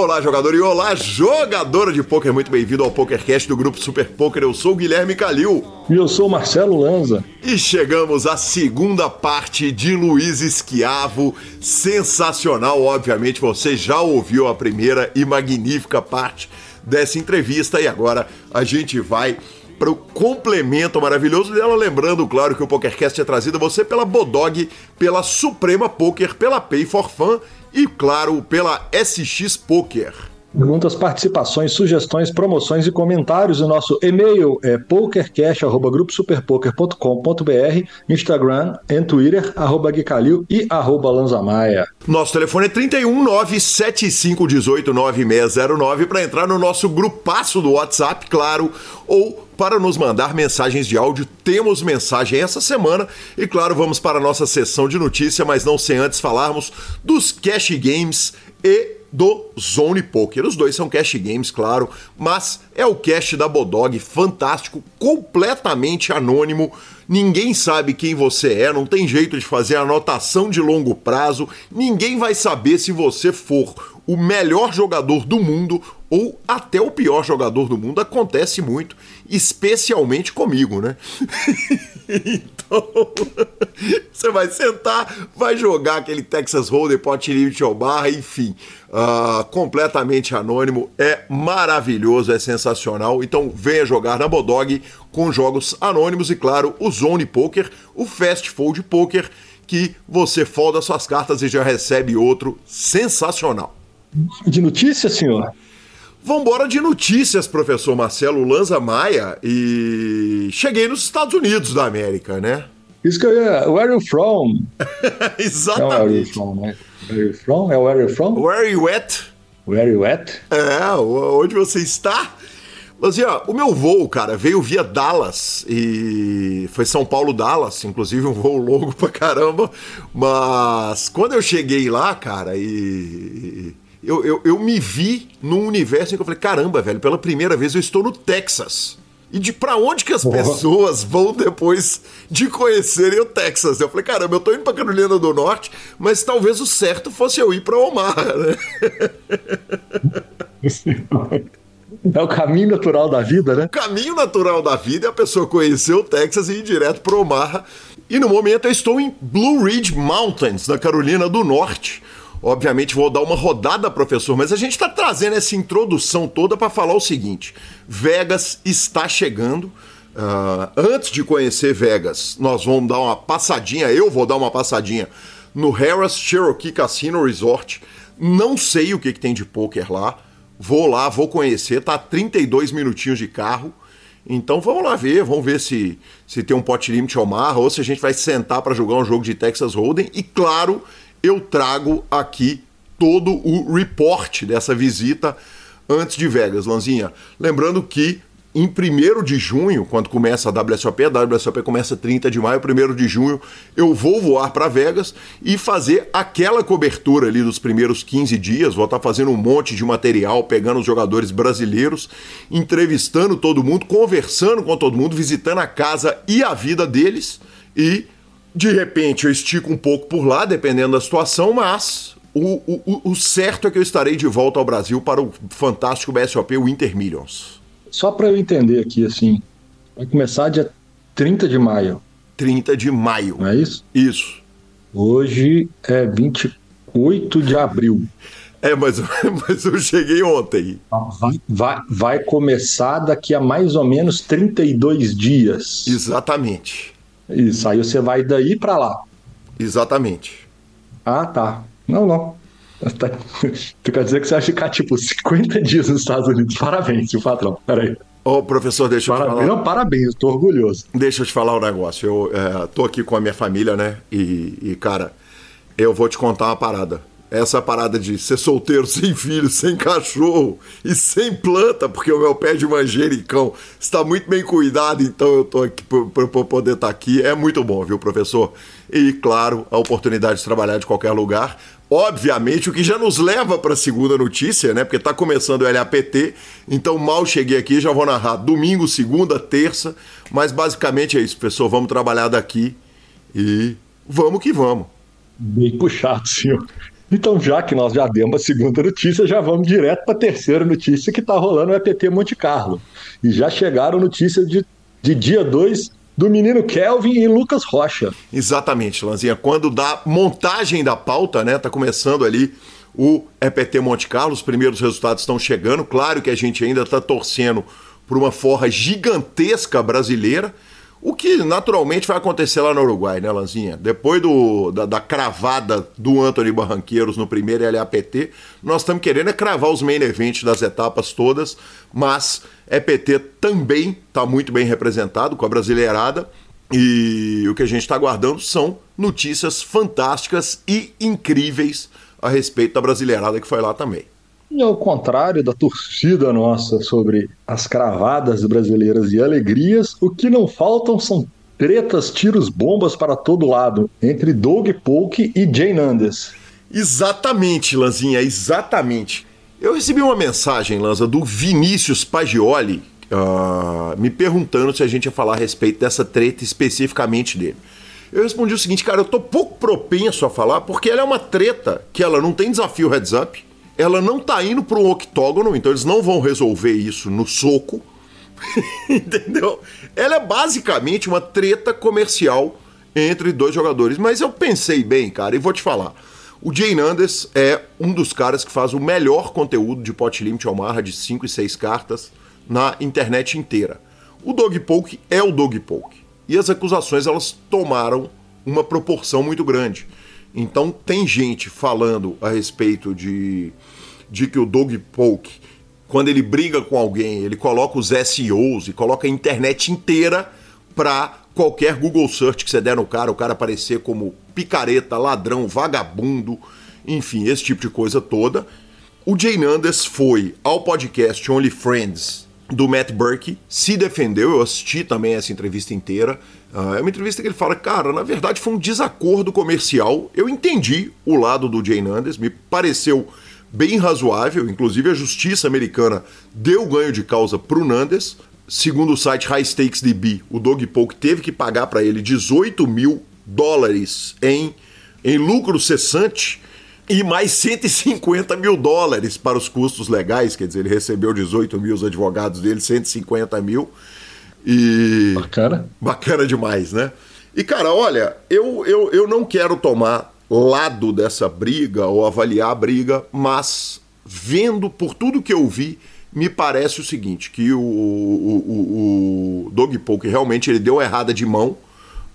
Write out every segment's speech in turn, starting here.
Olá, jogador e olá, jogadora de pôquer. Muito bem-vindo ao PokerCast do Grupo Super Poker. Eu sou o Guilherme Calil. E eu sou o Marcelo Lanza. E chegamos à segunda parte de Luiz Esquiavo. Sensacional, obviamente. Você já ouviu a primeira e magnífica parte dessa entrevista. E agora a gente vai para o complemento maravilhoso dela. Lembrando, claro, que o PokerCast é trazido a você pela Bodog, pela Suprema Poker, pela Pay for Fun e, claro, pela SX Poker. Perguntas, participações, sugestões, promoções e comentários. O nosso e-mail é pokercash.gruposuperpoker.com.br, Instagram e Twitter, arroba Guicalil e arroba Lanzamaia. Nosso telefone é 31975189609 para entrar no nosso grupaço do WhatsApp, claro, ou para nos mandar mensagens de áudio. Temos mensagem essa semana e, claro, vamos para a nossa sessão de notícia, mas não sem antes falarmos dos Cash Games e do Zone Poker. Os dois são cash games, claro, mas é o cash da Bodog, fantástico, completamente anônimo. Ninguém sabe quem você é, não tem jeito de fazer anotação de longo prazo. Ninguém vai saber se você for o melhor jogador do mundo ou até o pior jogador do mundo. Acontece muito, especialmente comigo, né? então, você vai sentar, vai jogar aquele Texas Hold'em, pot limit ou barra, enfim, uh, completamente anônimo, é maravilhoso, é sensacional. Então, venha jogar na Bodog com jogos anônimos e, claro, o Zone Poker, o Fast Fold Poker, que você folda suas cartas e já recebe outro sensacional. De notícias, senhor? Vambora de notícias, professor Marcelo Lanza Maia. E cheguei nos Estados Unidos da América, né? Isso que eu ia. Where are you from? Exatamente. É where are you from, né? Where are you from? É where are you from? Where are you at? Where are you at? É, onde você está? Mas, ó, o meu voo, cara, veio via Dallas e foi São Paulo Dallas, inclusive um voo longo pra caramba. Mas quando eu cheguei lá, cara, e eu, eu, eu me vi num universo em que eu falei, caramba, velho, pela primeira vez eu estou no Texas. E de para onde que as pessoas vão depois de conhecerem o Texas? Eu falei, caramba, eu tô indo pra Carolina do Norte, mas talvez o certo fosse eu ir pra Omaha, né? É o caminho natural da vida, né? O caminho natural da vida é a pessoa conhecer o Texas e ir direto para Omaha. E no momento eu estou em Blue Ridge Mountains, na Carolina do Norte. Obviamente vou dar uma rodada, professor, mas a gente está trazendo essa introdução toda para falar o seguinte: Vegas está chegando. Uh, antes de conhecer Vegas, nós vamos dar uma passadinha, eu vou dar uma passadinha no Harris Cherokee Casino Resort. Não sei o que, que tem de poker lá. Vou lá, vou conhecer, tá 32 minutinhos de carro. Então vamos lá ver, vamos ver se, se tem um pot limit ao mar ou se a gente vai sentar para jogar um jogo de Texas Hold'em. E claro, eu trago aqui todo o report dessa visita antes de Vegas, Lanzinha. Lembrando que em 1 de junho, quando começa a WSOP, a WSOP começa 30 de maio, 1 de junho, eu vou voar para Vegas e fazer aquela cobertura ali dos primeiros 15 dias. Vou estar tá fazendo um monte de material, pegando os jogadores brasileiros, entrevistando todo mundo, conversando com todo mundo, visitando a casa e a vida deles. E de repente eu estico um pouco por lá, dependendo da situação, mas o, o, o certo é que eu estarei de volta ao Brasil para o fantástico BSOP Winter Millions. Só para eu entender aqui, assim, vai começar dia 30 de maio. 30 de maio. Não é isso? Isso. Hoje é 28 de abril. É, mas, mas eu cheguei ontem. Vai, vai, vai começar daqui a mais ou menos 32 dias. Exatamente. Isso, aí você vai daí para lá. Exatamente. Ah, tá. Não, não. Tá... Tu quer dizer que você vai ficar tipo 50 dias nos Estados Unidos? Parabéns, seu patrão. Peraí. Ô, professor, deixa parabéns. eu te falar. Não, parabéns, tô orgulhoso. Deixa eu te falar um negócio. Eu é, tô aqui com a minha família, né? E, e, cara, eu vou te contar uma parada. Essa parada de ser solteiro, sem filho, sem cachorro e sem planta, porque o meu pé de manjericão está muito bem cuidado, então eu tô aqui para poder estar tá aqui. É muito bom, viu, professor? E, claro, a oportunidade de trabalhar de qualquer lugar. Obviamente, o que já nos leva para a segunda notícia, né? Porque está começando o LAPT, então mal cheguei aqui, já vou narrar domingo, segunda, terça, mas basicamente é isso, pessoal. Vamos trabalhar daqui e vamos que vamos. Bem puxado, senhor. Então, já que nós já demos a segunda notícia, já vamos direto para a terceira notícia que está rolando o EPT Monte Carlo. E já chegaram notícias de, de dia 2 do menino Kelvin e Lucas Rocha. Exatamente, Lanzinha. Quando da montagem da pauta, né? Tá começando ali o EPT Monte Carlo, os primeiros resultados estão chegando. Claro que a gente ainda está torcendo por uma forra gigantesca brasileira. O que naturalmente vai acontecer lá no Uruguai, né, Lanzinha? Depois do, da, da cravada do Anthony Barranqueiros no primeiro LAPT, nós estamos querendo é cravar os main events das etapas todas, mas EPT também está muito bem representado com a brasileirada. E o que a gente está aguardando são notícias fantásticas e incríveis a respeito da brasileirada que foi lá também. E ao contrário da torcida nossa sobre as cravadas brasileiras e alegrias, o que não faltam são tretas, tiros, bombas para todo lado entre Doug Polk e Jane Andes. Exatamente, Lanzinha, exatamente. Eu recebi uma mensagem, Lanza, do Vinícius Pagioli, uh, me perguntando se a gente ia falar a respeito dessa treta especificamente dele. Eu respondi o seguinte, cara, eu tô pouco propenso a falar porque ela é uma treta que ela não tem desafio heads up, ela não tá indo para um octógono, então eles não vão resolver isso no soco. Entendeu? Ela é basicamente uma treta comercial entre dois jogadores. Mas eu pensei bem, cara, e vou te falar. O Jay Nandes é um dos caras que faz o melhor conteúdo de pot limit Omaha de 5 e 6 cartas na internet inteira. O Dog Poke é o Dog Poke. E as acusações elas tomaram uma proporção muito grande. Então tem gente falando a respeito de, de que o Dog Poke, quando ele briga com alguém, ele coloca os SEOs e coloca a internet inteira para qualquer Google Search que você der no cara, o cara aparecer como picareta, ladrão, vagabundo, enfim, esse tipo de coisa toda. O Jay Nandes foi ao podcast Only Friends do Matt Burke, se defendeu, eu assisti também essa entrevista inteira. Uh, é uma entrevista que ele fala, cara, na verdade foi um desacordo comercial. Eu entendi o lado do Jay Nandes, me pareceu bem razoável. Inclusive a justiça americana deu ganho de causa pro Nandes. Segundo o site High Stakes DB, o Dog Polk teve que pagar para ele 18 mil dólares em, em lucro cessante e mais 150 mil dólares para os custos legais. Quer dizer, ele recebeu 18 mil, os advogados dele, 150 mil. E. Bacana. Bacana demais, né? E, cara, olha, eu, eu, eu não quero tomar lado dessa briga ou avaliar a briga, mas vendo por tudo que eu vi, me parece o seguinte: que o, o, o, o Poke realmente ele deu errada de mão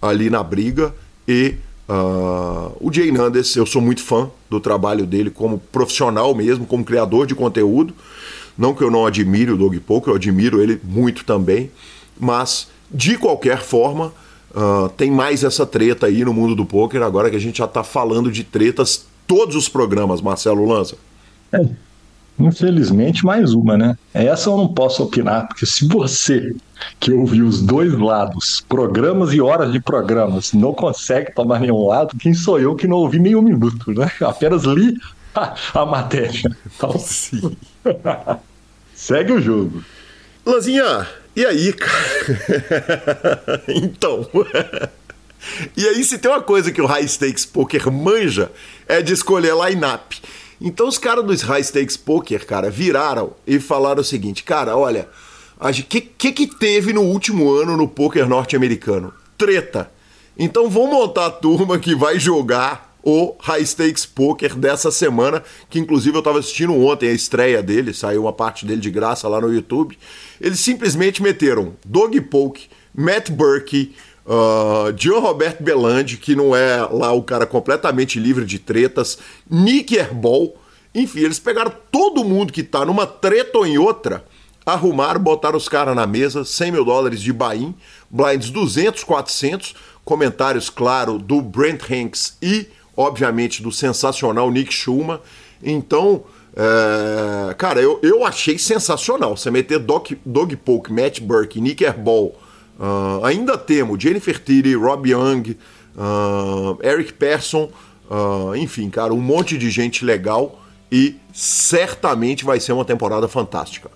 ali na briga e Uh, o Jay Nandes, eu sou muito fã do trabalho dele como profissional mesmo, como criador de conteúdo. Não que eu não admire o Doug Poke, eu admiro ele muito também. Mas, de qualquer forma, uh, tem mais essa treta aí no mundo do poker, agora que a gente já está falando de tretas todos os programas, Marcelo Lanza. É, infelizmente, mais uma, né? Essa eu não posso opinar, porque se você que ouviu os dois lados, programas e horas de programas, não consegue tomar nenhum lado, quem sou eu que não ouvi nenhum minuto, né? Apenas li a, a matéria. Então, sim. Segue o jogo. Lanzinha, e aí, cara? então. e aí, se tem uma coisa que o High Stakes Poker manja, é de escolher line-up. Então, os caras dos High Stakes Poker, cara, viraram e falaram o seguinte: cara, olha, o que, que, que teve no último ano no poker norte-americano? Treta. Então, vamos montar a turma que vai jogar o High Stakes Poker dessa semana, que inclusive eu estava assistindo ontem a estreia dele, saiu uma parte dele de graça lá no YouTube. Eles simplesmente meteram Dog Poke, Matt Burke, uh, John Roberto Belandi, que não é lá o cara completamente livre de tretas, Nick Herbol, enfim, eles pegaram todo mundo que está numa treta ou em outra, arrumaram, botaram os caras na mesa, 100 mil dólares de buy-in, blinds 200, 400, comentários, claro, do Brent Hanks e obviamente, do sensacional Nick Schuma. Então, é, cara, eu, eu achei sensacional. Você meter Doc, Dog Polk, Matt Burke, Nick Airball, uh, ainda temos Jennifer Tilly, Rob Young, uh, Eric Persson, uh, enfim, cara, um monte de gente legal e certamente vai ser uma temporada fantástica.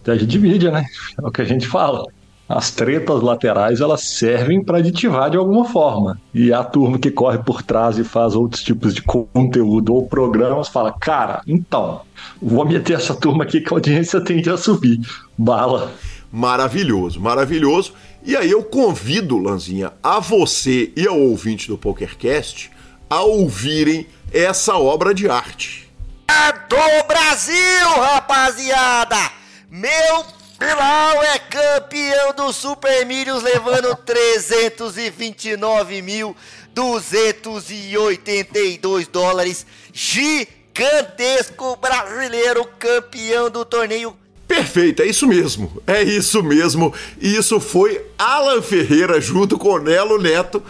Estratégia de mídia, né? É o que a gente fala. as tretas laterais elas servem para aditivar de alguma forma. E a turma que corre por trás e faz outros tipos de conteúdo ou programas fala: cara, então, vou meter essa turma aqui que a audiência tende a subir. Bala. Maravilhoso, maravilhoso. E aí eu convido, Lanzinha, a você e ao ouvinte do PokerCast a ouvirem essa obra de arte. É do Brasil, rapaziada! Meu Bilal é campeão do Super Milhos, levando 329.282 dólares. Gigantesco brasileiro campeão do torneio. Perfeito, é isso mesmo. É isso mesmo. E isso foi Alan Ferreira junto com Nelo Neto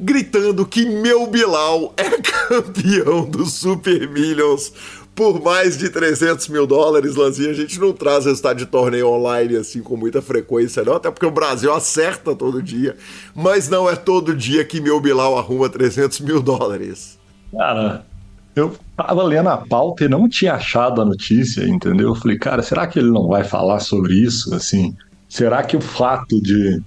gritando que meu Bilal é campeão do Super Millions por mais de 300 mil dólares, Lanzinha. A gente não traz resultado de torneio online assim com muita frequência, não, até porque o Brasil acerta todo dia. Mas não é todo dia que meu Bilal arruma 300 mil dólares. Cara, eu tava lendo a pauta e não tinha achado a notícia, entendeu? Eu falei, cara, será que ele não vai falar sobre isso? Assim, será que o fato de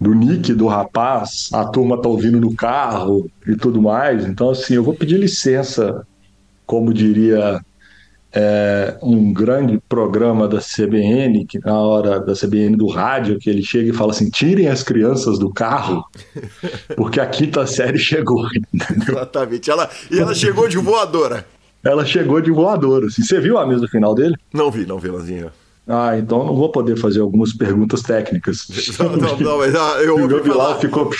do nick do rapaz, a turma tá ouvindo no carro e tudo mais. Então, assim, eu vou pedir licença como diria é, um grande programa da CBN, que na hora da CBN do rádio, que ele chega e fala assim: tirem as crianças do carro, porque a quinta série chegou. Entendeu? Exatamente. Ela, e ela chegou de voadora. Ela chegou de voadora. Assim. Você viu a mesa final dele? Não vi, não vi, Lanzinha. Ah, então não vou poder fazer algumas perguntas técnicas. Não, não, não mas ah, eu ouvi o Bilal ficou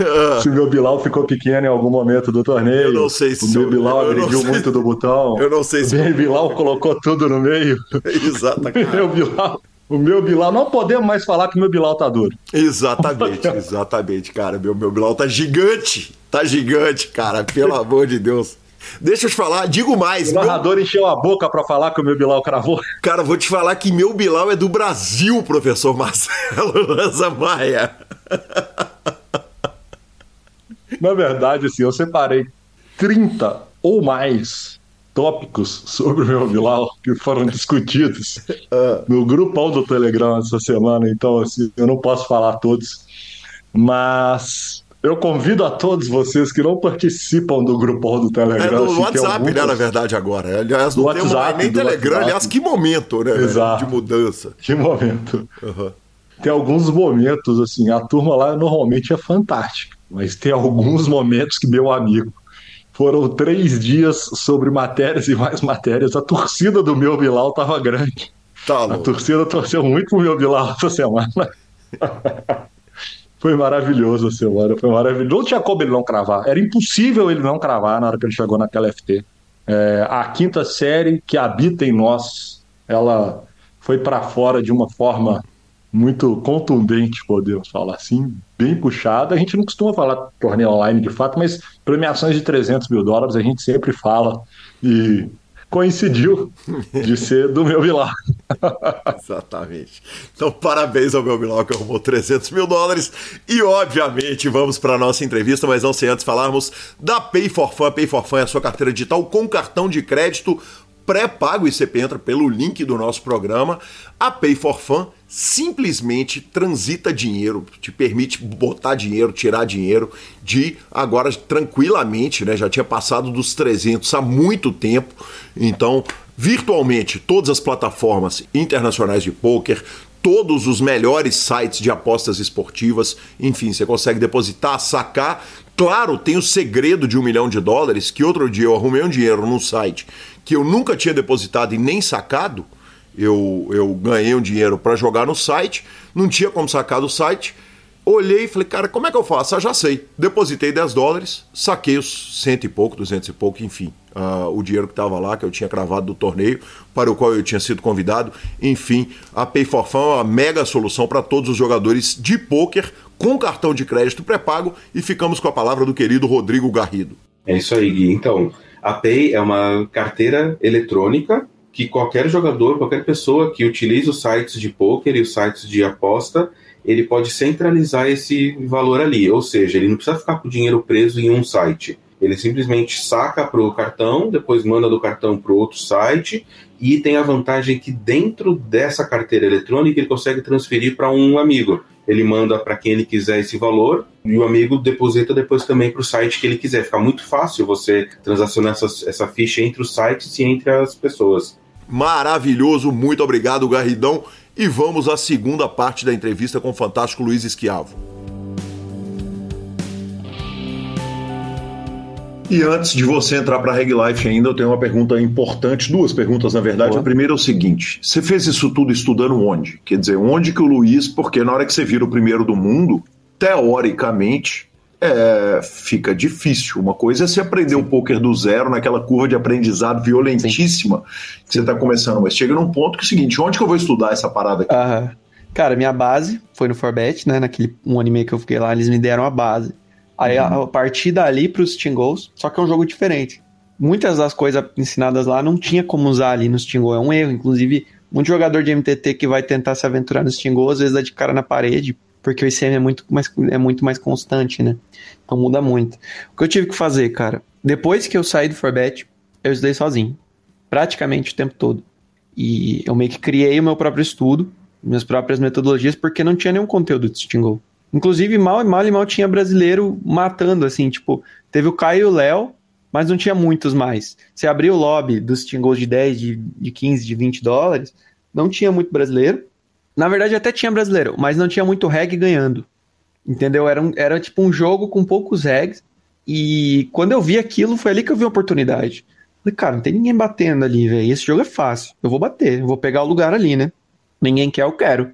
se o meu Bilal ficou pequeno em algum momento do torneio. Eu não sei se o meu Bilal agrediu muito do botão. Eu não sei se o meu Bilal colocou tudo no meio. Exato. O meu Bilal o meu Bilal, não podemos mais falar que o meu Bilal tá duro. Exatamente, exatamente, cara. Meu, meu Bilal tá gigante. Tá gigante, cara, pelo amor de Deus. Deixa eu te falar, digo mais. O narrador meu... encheu a boca para falar que o meu Bilal cravou. Cara, vou te falar que meu Bilal é do Brasil, professor Marcelo Lanza Maia. Na verdade, assim, eu separei 30 ou mais tópicos sobre o meu Bilal que foram discutidos uh. no grupão do Telegram essa semana, então assim, eu não posso falar todos, mas eu convido a todos vocês que não participam do grupão do Telegram. É no assim, WhatsApp, algumas... né, na verdade, agora. Aliás, não WhatsApp, tem nem Telegram. WhatsApp. Aliás, que momento, né? Exato. De mudança. Que momento. Uhum. Tem alguns momentos, assim, a turma lá normalmente é fantástica mas tem alguns momentos que, meu amigo, foram três dias sobre matérias e mais matérias. A torcida do meu Bilal estava grande. Tá a torcida torceu muito pro meu Bilal essa semana. foi maravilhoso a semana, foi maravilhoso. Não tinha como ele não cravar. Era impossível ele não cravar na hora que ele chegou naquela FT. É, a quinta série que habita em nós, ela foi para fora de uma forma muito contundente, podemos falar assim, bem puxada. A gente não costuma falar torneio online de fato, mas premiações de 300 mil dólares a gente sempre fala e coincidiu de ser do meu Bilal. Exatamente. Então, parabéns ao meu Bilal que arrumou 300 mil dólares. E, obviamente, vamos para a nossa entrevista, mas não sem antes falarmos da Pay for Fun. Pay for Fun é a sua carteira digital com cartão de crédito pré-pago e você entra pelo link do nosso programa. A Pay for Fun simplesmente transita dinheiro, te permite botar dinheiro, tirar dinheiro de agora tranquilamente, né? Já tinha passado dos 300 há muito tempo. Então, virtualmente todas as plataformas internacionais de poker, todos os melhores sites de apostas esportivas, enfim, você consegue depositar, sacar. Claro, tem o segredo de um milhão de dólares, que outro dia eu arrumei um dinheiro num site que eu nunca tinha depositado e nem sacado, eu, eu ganhei um dinheiro para jogar no site, não tinha como sacar do site. Olhei e falei, cara, como é que eu faço? Ah, já sei. Depositei 10 dólares, saquei os cento e pouco, 200 e pouco, enfim, uh, o dinheiro que estava lá, que eu tinha cravado do torneio, para o qual eu tinha sido convidado. Enfim, a Pay for Fun é uma mega solução para todos os jogadores de pôquer com cartão de crédito pré-pago. E ficamos com a palavra do querido Rodrigo Garrido. É isso aí, Gui. Então, a Pay é uma carteira eletrônica que qualquer jogador, qualquer pessoa que utilize os sites de poker e os sites de aposta, ele pode centralizar esse valor ali. Ou seja, ele não precisa ficar com o dinheiro preso em um site. Ele simplesmente saca para o cartão, depois manda do cartão para outro site e tem a vantagem que dentro dessa carteira eletrônica ele consegue transferir para um amigo. Ele manda para quem ele quiser esse valor e o amigo deposita depois também para o site que ele quiser. Fica muito fácil você transacionar essa, essa ficha entre os sites e entre as pessoas. Maravilhoso, muito obrigado, Garridão. E vamos à segunda parte da entrevista com o fantástico Luiz Esquiavo. E antes de você entrar para a Reg Life ainda, eu tenho uma pergunta importante, duas perguntas na verdade. Boa. A primeira é o seguinte: você fez isso tudo estudando onde? Quer dizer, onde que o Luiz, porque na hora que você vira o primeiro do mundo, teoricamente, é, fica difícil. Uma coisa é você aprender o poker do zero, naquela curva de aprendizado violentíssima Sim. que você está começando, mas chega num ponto que é o seguinte: onde que eu vou estudar essa parada aqui? Aham. Cara, minha base foi no Forbet, né? Naquele um anime que eu fiquei lá, eles me deram a base. Aí uhum. a partir dali para os Steam Goals, só que é um jogo diferente. Muitas das coisas ensinadas lá não tinha como usar ali no Steam Goal, é um erro. Inclusive, muito jogador de MTT que vai tentar se aventurar no Steam Goal, às vezes dá de cara na parede, porque o ICM é muito mais, é muito mais constante, né? Então muda muito. O que eu tive que fazer, cara, depois que eu saí do Forbet, eu estudei sozinho. Praticamente o tempo todo. E eu meio que criei o meu próprio estudo, minhas próprias metodologias, porque não tinha nenhum conteúdo de Steam Goal. Inclusive, mal e mal e mal tinha brasileiro matando, assim, tipo, teve o Caio e o Léo, mas não tinha muitos mais. Você abriu o lobby dos Goals de 10, de, de 15, de 20 dólares, não tinha muito brasileiro. Na verdade, até tinha brasileiro, mas não tinha muito reg ganhando. Entendeu? Era, um, era tipo um jogo com poucos regs. E quando eu vi aquilo, foi ali que eu vi a oportunidade. Falei, cara, não tem ninguém batendo ali, velho. Esse jogo é fácil. Eu vou bater, eu vou pegar o lugar ali, né? Ninguém quer, eu quero.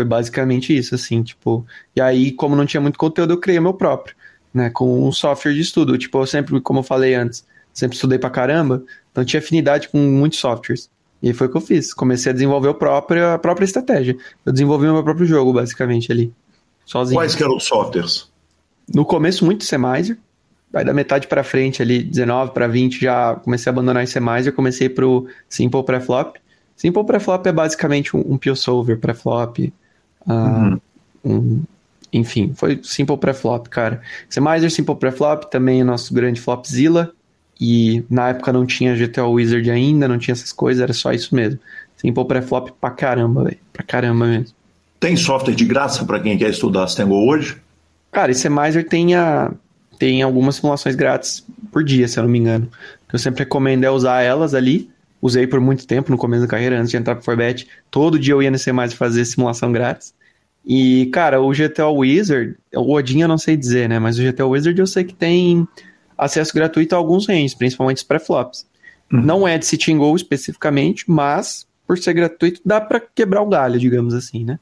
Foi basicamente isso, assim, tipo. E aí, como não tinha muito conteúdo, eu criei o meu próprio, né? Com um software de estudo. Tipo, eu sempre, como eu falei antes, sempre estudei pra caramba, então tinha afinidade com muitos softwares. E aí foi o que eu fiz. Comecei a desenvolver o próprio, a própria estratégia. Eu desenvolvi o meu próprio jogo, basicamente, ali. Sozinho. Quais que eram os softwares? No começo, muito Semizer. Aí da metade para frente, ali, 19 para 20, já comecei a abandonar esse Semizer. Comecei pro Simple Preflop. Simple Preflop é basicamente um, um Pure Solver Preflop. Uh, uhum. um, enfim, foi Simple Preflop, cara. Semizer, Simple Preflop, também o nosso grande Flopzilla. E na época não tinha GTO Wizard ainda, não tinha essas coisas, era só isso mesmo. Simple Preflop pra caramba, velho. Pra caramba mesmo. Tem software de graça para quem quer estudar Stango hoje? Cara, esse Semizer tem, a, tem algumas simulações grátis por dia, se eu não me engano. O que eu sempre recomendo é usar elas ali. Usei por muito tempo no começo da carreira, antes de entrar pro Forbet. Todo dia eu ia nesse Semizer fazer simulação grátis. E, cara, o GTO Wizard, o Odin eu não sei dizer, né? Mas o GTO Wizard eu sei que tem acesso gratuito a alguns ranges, principalmente os pré-flops. Uhum. Não é de Sitting Go especificamente, mas por ser gratuito dá para quebrar o galho, digamos assim, né?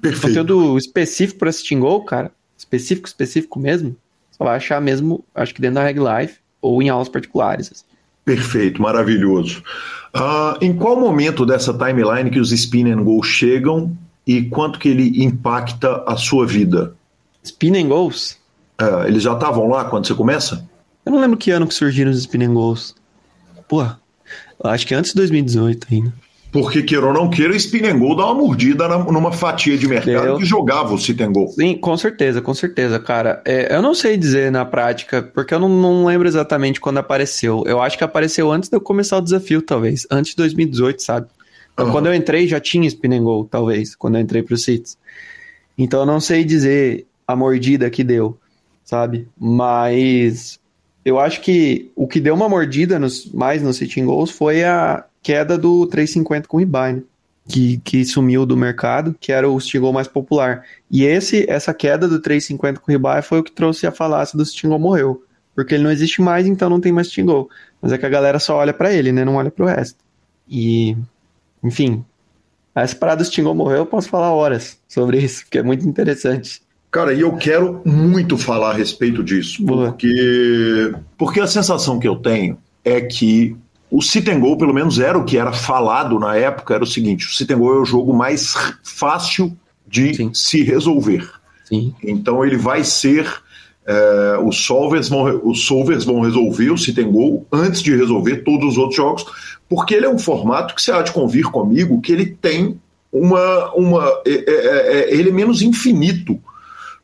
Perfeito. Conteúdo específico para Sitting Go, cara, específico, específico mesmo, só vai achar mesmo, acho que dentro da Reg Life ou em aulas particulares. Assim. Perfeito, maravilhoso. Uh, em qual momento dessa timeline que os Spin and Go chegam e quanto que ele impacta a sua vida? Spin and Goes? Uh, eles já estavam lá quando você começa? Eu não lembro que ano que surgiram os spinning goals. Pô, acho que antes de 2018 ainda. Porque, queira ou não queira, o spin and goal dá uma mordida numa fatia de mercado que jogava o sit and goal. Sim, com certeza, com certeza, cara. É, eu não sei dizer na prática, porque eu não, não, lembro exatamente quando apareceu. Eu acho que apareceu antes de eu começar o desafio, talvez. Antes de 2018, sabe? Então, uhum. Quando eu entrei, já tinha spin and goal, talvez, quando eu entrei pro Cits. Então, eu não sei dizer a mordida que deu, sabe? Mas eu acho que o que deu uma mordida nos, mais no sitting goals foi a queda do 350 com rebuy, né? que, que sumiu do mercado, que era o goal mais popular. E esse essa queda do 350 com rebuy foi o que trouxe a falácia do goal morreu. Porque ele não existe mais, então não tem mais goal. Mas é que a galera só olha para ele, né? Não olha para o resto. E, enfim, essa parada do goal morreu, eu posso falar horas sobre isso, porque é muito interessante. Cara, e eu quero muito falar a respeito disso, porque, porque a sensação que eu tenho é que o Sit and Go, pelo menos era o que era falado na época, era o seguinte, o Sit and Go é o jogo mais fácil de Sim. se resolver. Sim. Então ele vai ser é, os, solvers vão, os solvers vão resolver o Sit and Go antes de resolver todos os outros jogos, porque ele é um formato que você há de convir comigo que ele tem uma. uma é, é, é ele é menos infinito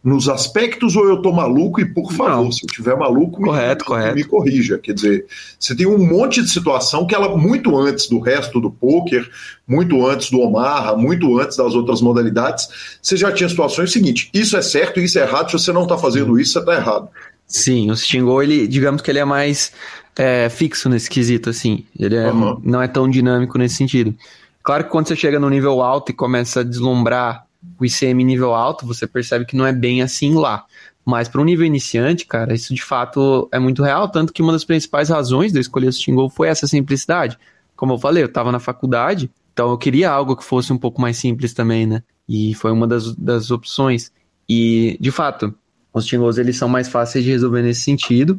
nos aspectos ou eu tô maluco e, por favor, Não. se eu tiver maluco, Correto, me, correto. me corrija. Quer dizer, você tem um monte de situação que ela, muito antes do resto do poker, muito antes do Omaha, muito antes das outras modalidades, você já tinha situações seguinte, isso é certo, isso é errado, se você não tá fazendo isso, você tá errado. Sim, o Stingol, ele, digamos que ele é mais é, fixo nesse quesito, assim. Ele é- Aham. não é tão dinâmico nesse sentido. Claro que quando você chega no nível alto e começa a deslumbrar o ICM nível alto, você percebe que não é bem assim lá. Mas para um nível iniciante, cara, isso de fato é muito real. Tanto que uma das principais razões de eu escolher o Stingol foi essa simplicidade. Como eu falei, eu estava na faculdade, então eu queria algo que fosse um pouco mais simples também, né? E foi uma das, das opções. E, de fato, os Stingols eles são mais fáceis de resolver nesse sentido.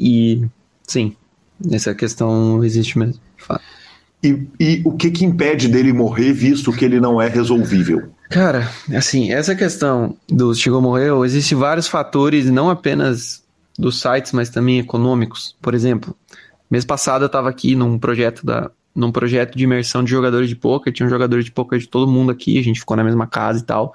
E, sim, essa questão existe mesmo, de fato. E, e o que que impede dele morrer, visto que ele não é resolvível? Cara, assim, essa questão do Stingol morreu, existem vários fatores, não apenas dos sites, mas também econômicos. Por exemplo, mês passado eu estava aqui num projeto da num projeto de imersão de jogadores de poker, tinha um jogador de poker de todo mundo aqui, a gente ficou na mesma casa e tal.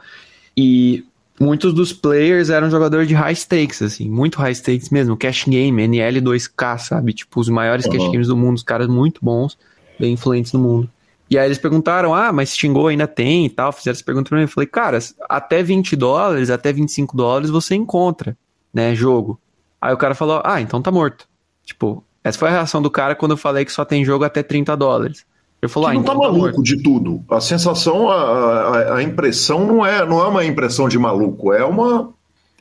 E muitos dos players eram jogadores de high stakes, assim, muito high stakes mesmo, cash game, NL2K, sabe? Tipo, os maiores cash Uhum. games do mundo, os caras muito bons, bem influentes no mundo. E aí eles perguntaram, ah, mas Stingol ainda tem e tal, fizeram essa pergunta pra mim. Eu falei, cara, até 20 dólares, até 25 dólares você encontra, né, jogo. Aí o cara falou, ah, então tá morto. Tipo, essa foi a reação do cara quando eu falei que só tem jogo até 30 dólares. Ele falou, Que ah, não tá então tá maluco morto. de tudo. A sensação, a, a, a impressão não é, não é uma impressão de maluco, é uma.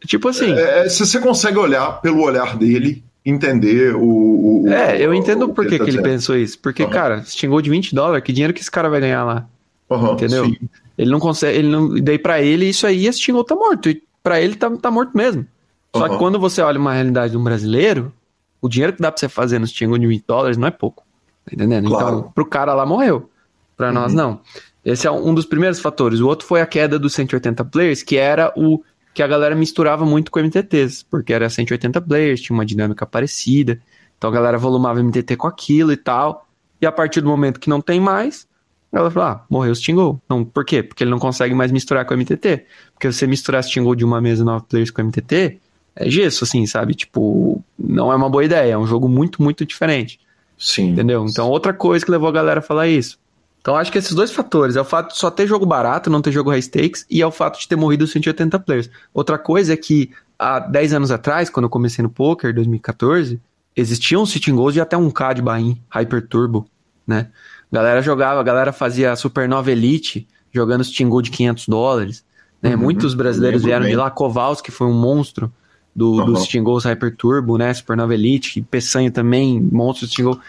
Tipo assim, É, se você consegue olhar pelo olhar dele, entender o. o é, eu entendo o por que, tá que ele dizendo. pensou isso. Porque, Aham. cara, Stingol de 20 dólares, que dinheiro que esse cara vai ganhar lá? Aham, Entendeu? sim. Ele não consegue, ele não, daí pra ele isso aí, esse Stingol tá morto. E pra ele tá, tá morto mesmo. Só que Aham. quando você olha uma realidade de um brasileiro, o dinheiro que dá pra você fazer no Stingol de 20 dólares não é pouco. Tá entendendo? Claro. Então, pro cara lá morreu. Pra nós não. Esse é um dos primeiros fatores. O outro foi a queda dos 180 players, que era o que a galera misturava muito com MTTs, porque era 180 players, tinha uma dinâmica parecida. Então a galera volumava MTT com aquilo e tal. E a partir do momento que não tem mais, ela falou: ah, morreu o Stingol. Não, por quê? Porque ele não consegue mais misturar com o MTT. Porque você misturar Stingol de uma mesa 9 players com MTT, é gesso, assim, sabe? Tipo, não é uma boa ideia. É um jogo muito, muito diferente. Sim. Entendeu? Então, outra coisa que levou a galera a falar isso. Então, acho que esses dois fatores é o fato de só ter jogo barato, não ter jogo high stakes, e é o fato de ter morrido os 180 players. Outra coisa é que há 10 anos atrás, quando eu comecei no poker, 2014, existiam sitting goals de até 1k de buy-in, Hyper Turbo, né? Galera jogava, a galera fazia Supernova Elite, jogando sitting goal de 500 dólares. Né? Uhum, Muitos brasileiros vieram de bem. lá, Kowalski foi um monstro do, Uhum. dos sitting goals Hyper Turbo, né? Supernova Elite, Peçanha também, monstro de sitting goal.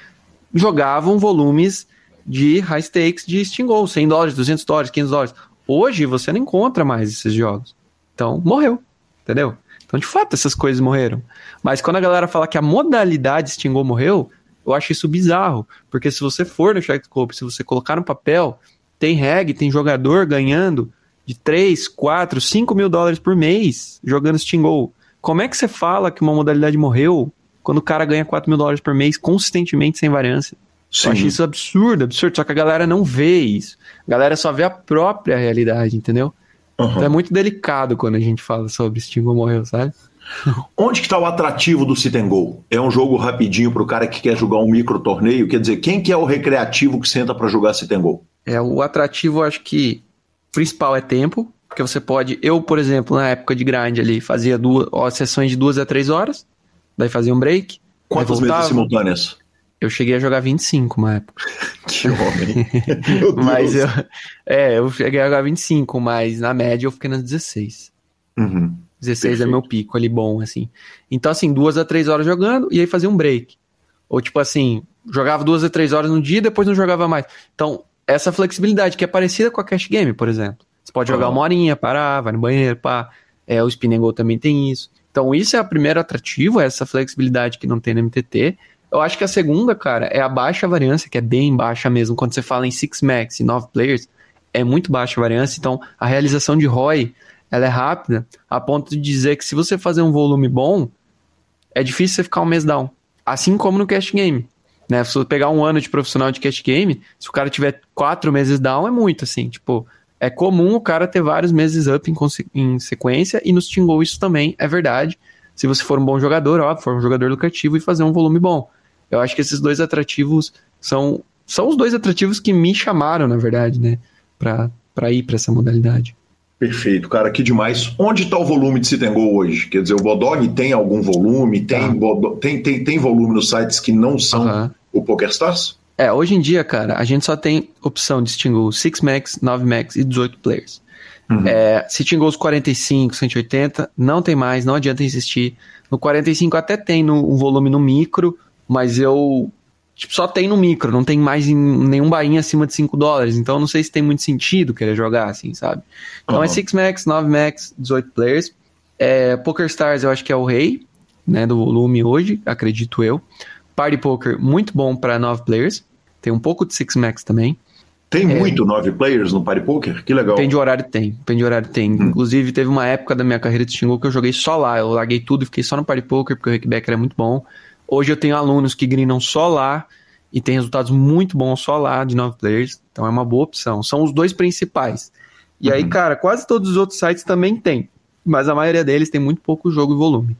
Jogavam volumes de high stakes de Steam Gold, 100 dólares, 200 dólares, 500 dólares. Hoje você não encontra mais esses jogos. Então, morreu, entendeu? Então, de fato, essas coisas morreram. Mas quando a galera fala que a modalidade Steam Gold morreu, eu acho isso bizarro. Porque se você for no Sharkscope, se você colocar no papel, tem reg, tem jogador ganhando de 3, 4, 5 mil dólares por mês jogando Steam Gold. Como é que você fala que uma modalidade morreu quando o cara ganha 4 mil dólares por mês consistentemente sem variância? Sim. Eu acho isso absurdo, absurdo. Só que a galera não vê isso. A galera só vê a própria realidade, entendeu? Aham. Então é muito delicado quando a gente fala sobre Stingo morreu, sabe? Onde que tá o atrativo do sit go? É um jogo rapidinho pro cara que quer jogar um micro torneio? Quer dizer, quem que é o recreativo que senta pra jogar sit go? É, o atrativo, eu acho que principal é tempo, porque você pode. Eu, por exemplo, na época de grind ali, fazia duas ó, sessões de duas a três horas, daí fazia um break. Quantas mesas voltava. simultâneas? Eu cheguei a jogar 25 uma época. Que homem. Mas eu. É, eu cheguei a jogar 25, mas na média eu fiquei nas 16. Uhum. 16 é Perfeito. meu pico ali bom, assim. Então, assim, duas a três horas jogando e aí fazia um break. Ou tipo assim, jogava duas a três horas no dia e depois não jogava mais. Então, essa flexibilidade que é parecida com a cash game, por exemplo. Você pode jogar uma horinha, parar, vai no banheiro, pá. É, o spin and go também tem isso. Então, isso é o primeiro atrativo, é essa flexibilidade que não tem no MTT. Eu acho que a segunda, cara, é a baixa variância, que é bem baixa mesmo. Quando você fala em six max e 9 players, é muito baixa a variância. Então, a realização de ROI, ela é rápida, a ponto de dizer que se você fazer um volume bom, é difícil você ficar um mês down. Assim como no cash game. Né? Se você pegar um ano de profissional de cash game, se o cara tiver quatro meses down, é muito, assim. Tipo, é comum o cara ter vários meses up em, em sequência, e nos Tingle isso também é verdade. Se você for um bom jogador, ó, for um jogador lucrativo e fazer um volume bom. Eu acho que esses dois atrativos são, são os dois atrativos que me chamaram, na verdade, né? Pra, pra ir pra essa modalidade. Perfeito, cara, que demais. Onde está o volume de Go hoje? Quer dizer, o Bodog tem algum volume? Tem, Tá. Tem, tem, tem volume nos sites que não são Aham. o PokerStars? É, hoje em dia, cara, a gente só tem opção de Steam Goals 6 max, 9 max e 18 players. Uhum. É, se Steam Goals 45, 180, não tem mais, não adianta insistir. No 45 até tem no, um volume no micro, mas eu tipo, só tem no micro, não tem mais em nenhum bainha acima de 5 dólares, então eu não sei se tem muito sentido querer jogar assim, sabe? Então Aham. é 6 max, 9 max, 18 players. É, Poker Stars eu acho que é o rei, né, do volume hoje, acredito eu. Party Poker, muito bom para 9 players. Tem um pouco de 6 max também. Tem É. muito nove players no Party Poker? Que legal. Depende de horário tem. Depende de horário tem. Hum. Inclusive, teve uma época da minha carreira de Xingu que eu joguei só lá. Eu larguei tudo e fiquei só no Party Poker, porque o Rickbacker é muito bom. Hoje eu tenho alunos que greenam só lá e tem resultados muito bons só lá de 9 players. Então é uma boa opção. São os dois principais. E aí, Uhum. cara, quase todos os outros sites também tem. Mas a maioria deles tem muito pouco jogo e volume.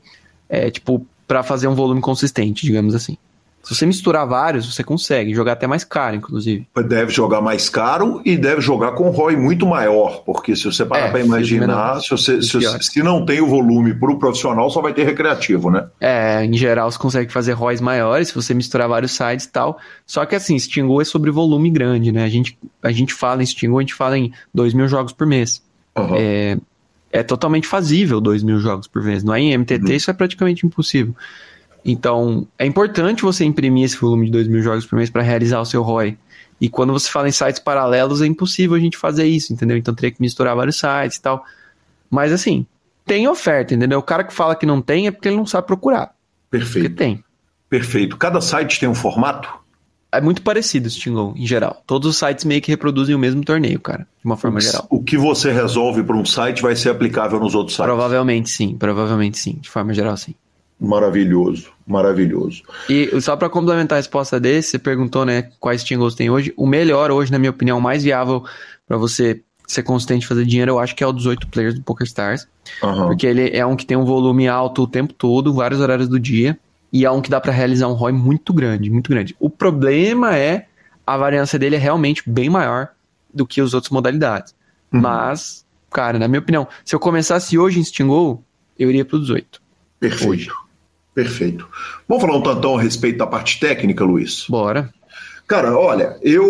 É tipo, pra fazer um volume consistente, digamos assim. Se você misturar vários, você consegue jogar até mais caro, inclusive. Deve jogar mais caro e deve jogar com ROI muito maior, porque se você parar É, para imaginar, se, você, se, se não tem o volume para o profissional, só vai ter recreativo, né? É, em geral você consegue fazer ROIs maiores se você misturar vários sites e tal. Só que assim, Stingol é sobre volume grande, né? A gente, a gente fala em Stingol, a gente fala em 2 mil jogos por mês. Aham. É, é totalmente fazível 2 mil jogos por mês. Não é em MTT, Uhum. isso é praticamente impossível. Então, é importante você imprimir esse volume de 2 mil jogos por mês para realizar o seu ROI. E quando você fala em sites paralelos, é impossível a gente fazer isso, entendeu? Então teria que misturar vários sites e tal. Mas assim, tem oferta, entendeu? O cara que fala que não tem é porque ele não sabe procurar. Porque Perfeito, tem. perfeito. Cada site tem um formato? É muito parecido o Stingol, em geral. Todos os sites meio que reproduzem o mesmo torneio, cara, de uma forma geral. O que você resolve para um site vai ser aplicável nos outros sites. Provavelmente sim, provavelmente sim, de forma geral sim. Maravilhoso, maravilhoso. E só pra complementar a resposta desse, você perguntou, né, quais Stingols tem hoje. O melhor hoje, na minha opinião, o mais viável pra você ser consistente e fazer dinheiro, eu acho que é o 18 players do PokerStars. Aham. Porque ele é um que tem um volume alto o tempo todo, vários horários do dia, e é um que dá pra realizar um ROI muito grande, muito grande. O problema é a variância dele é realmente bem maior do que as outras modalidades. Uhum. Mas, cara, na minha opinião, se eu começasse hoje em Stingol, eu iria pro 18. Perfeito. hoje. Perfeito. Vamos falar um tantão a respeito da parte técnica, Luiz? Bora. Cara, olha, eu,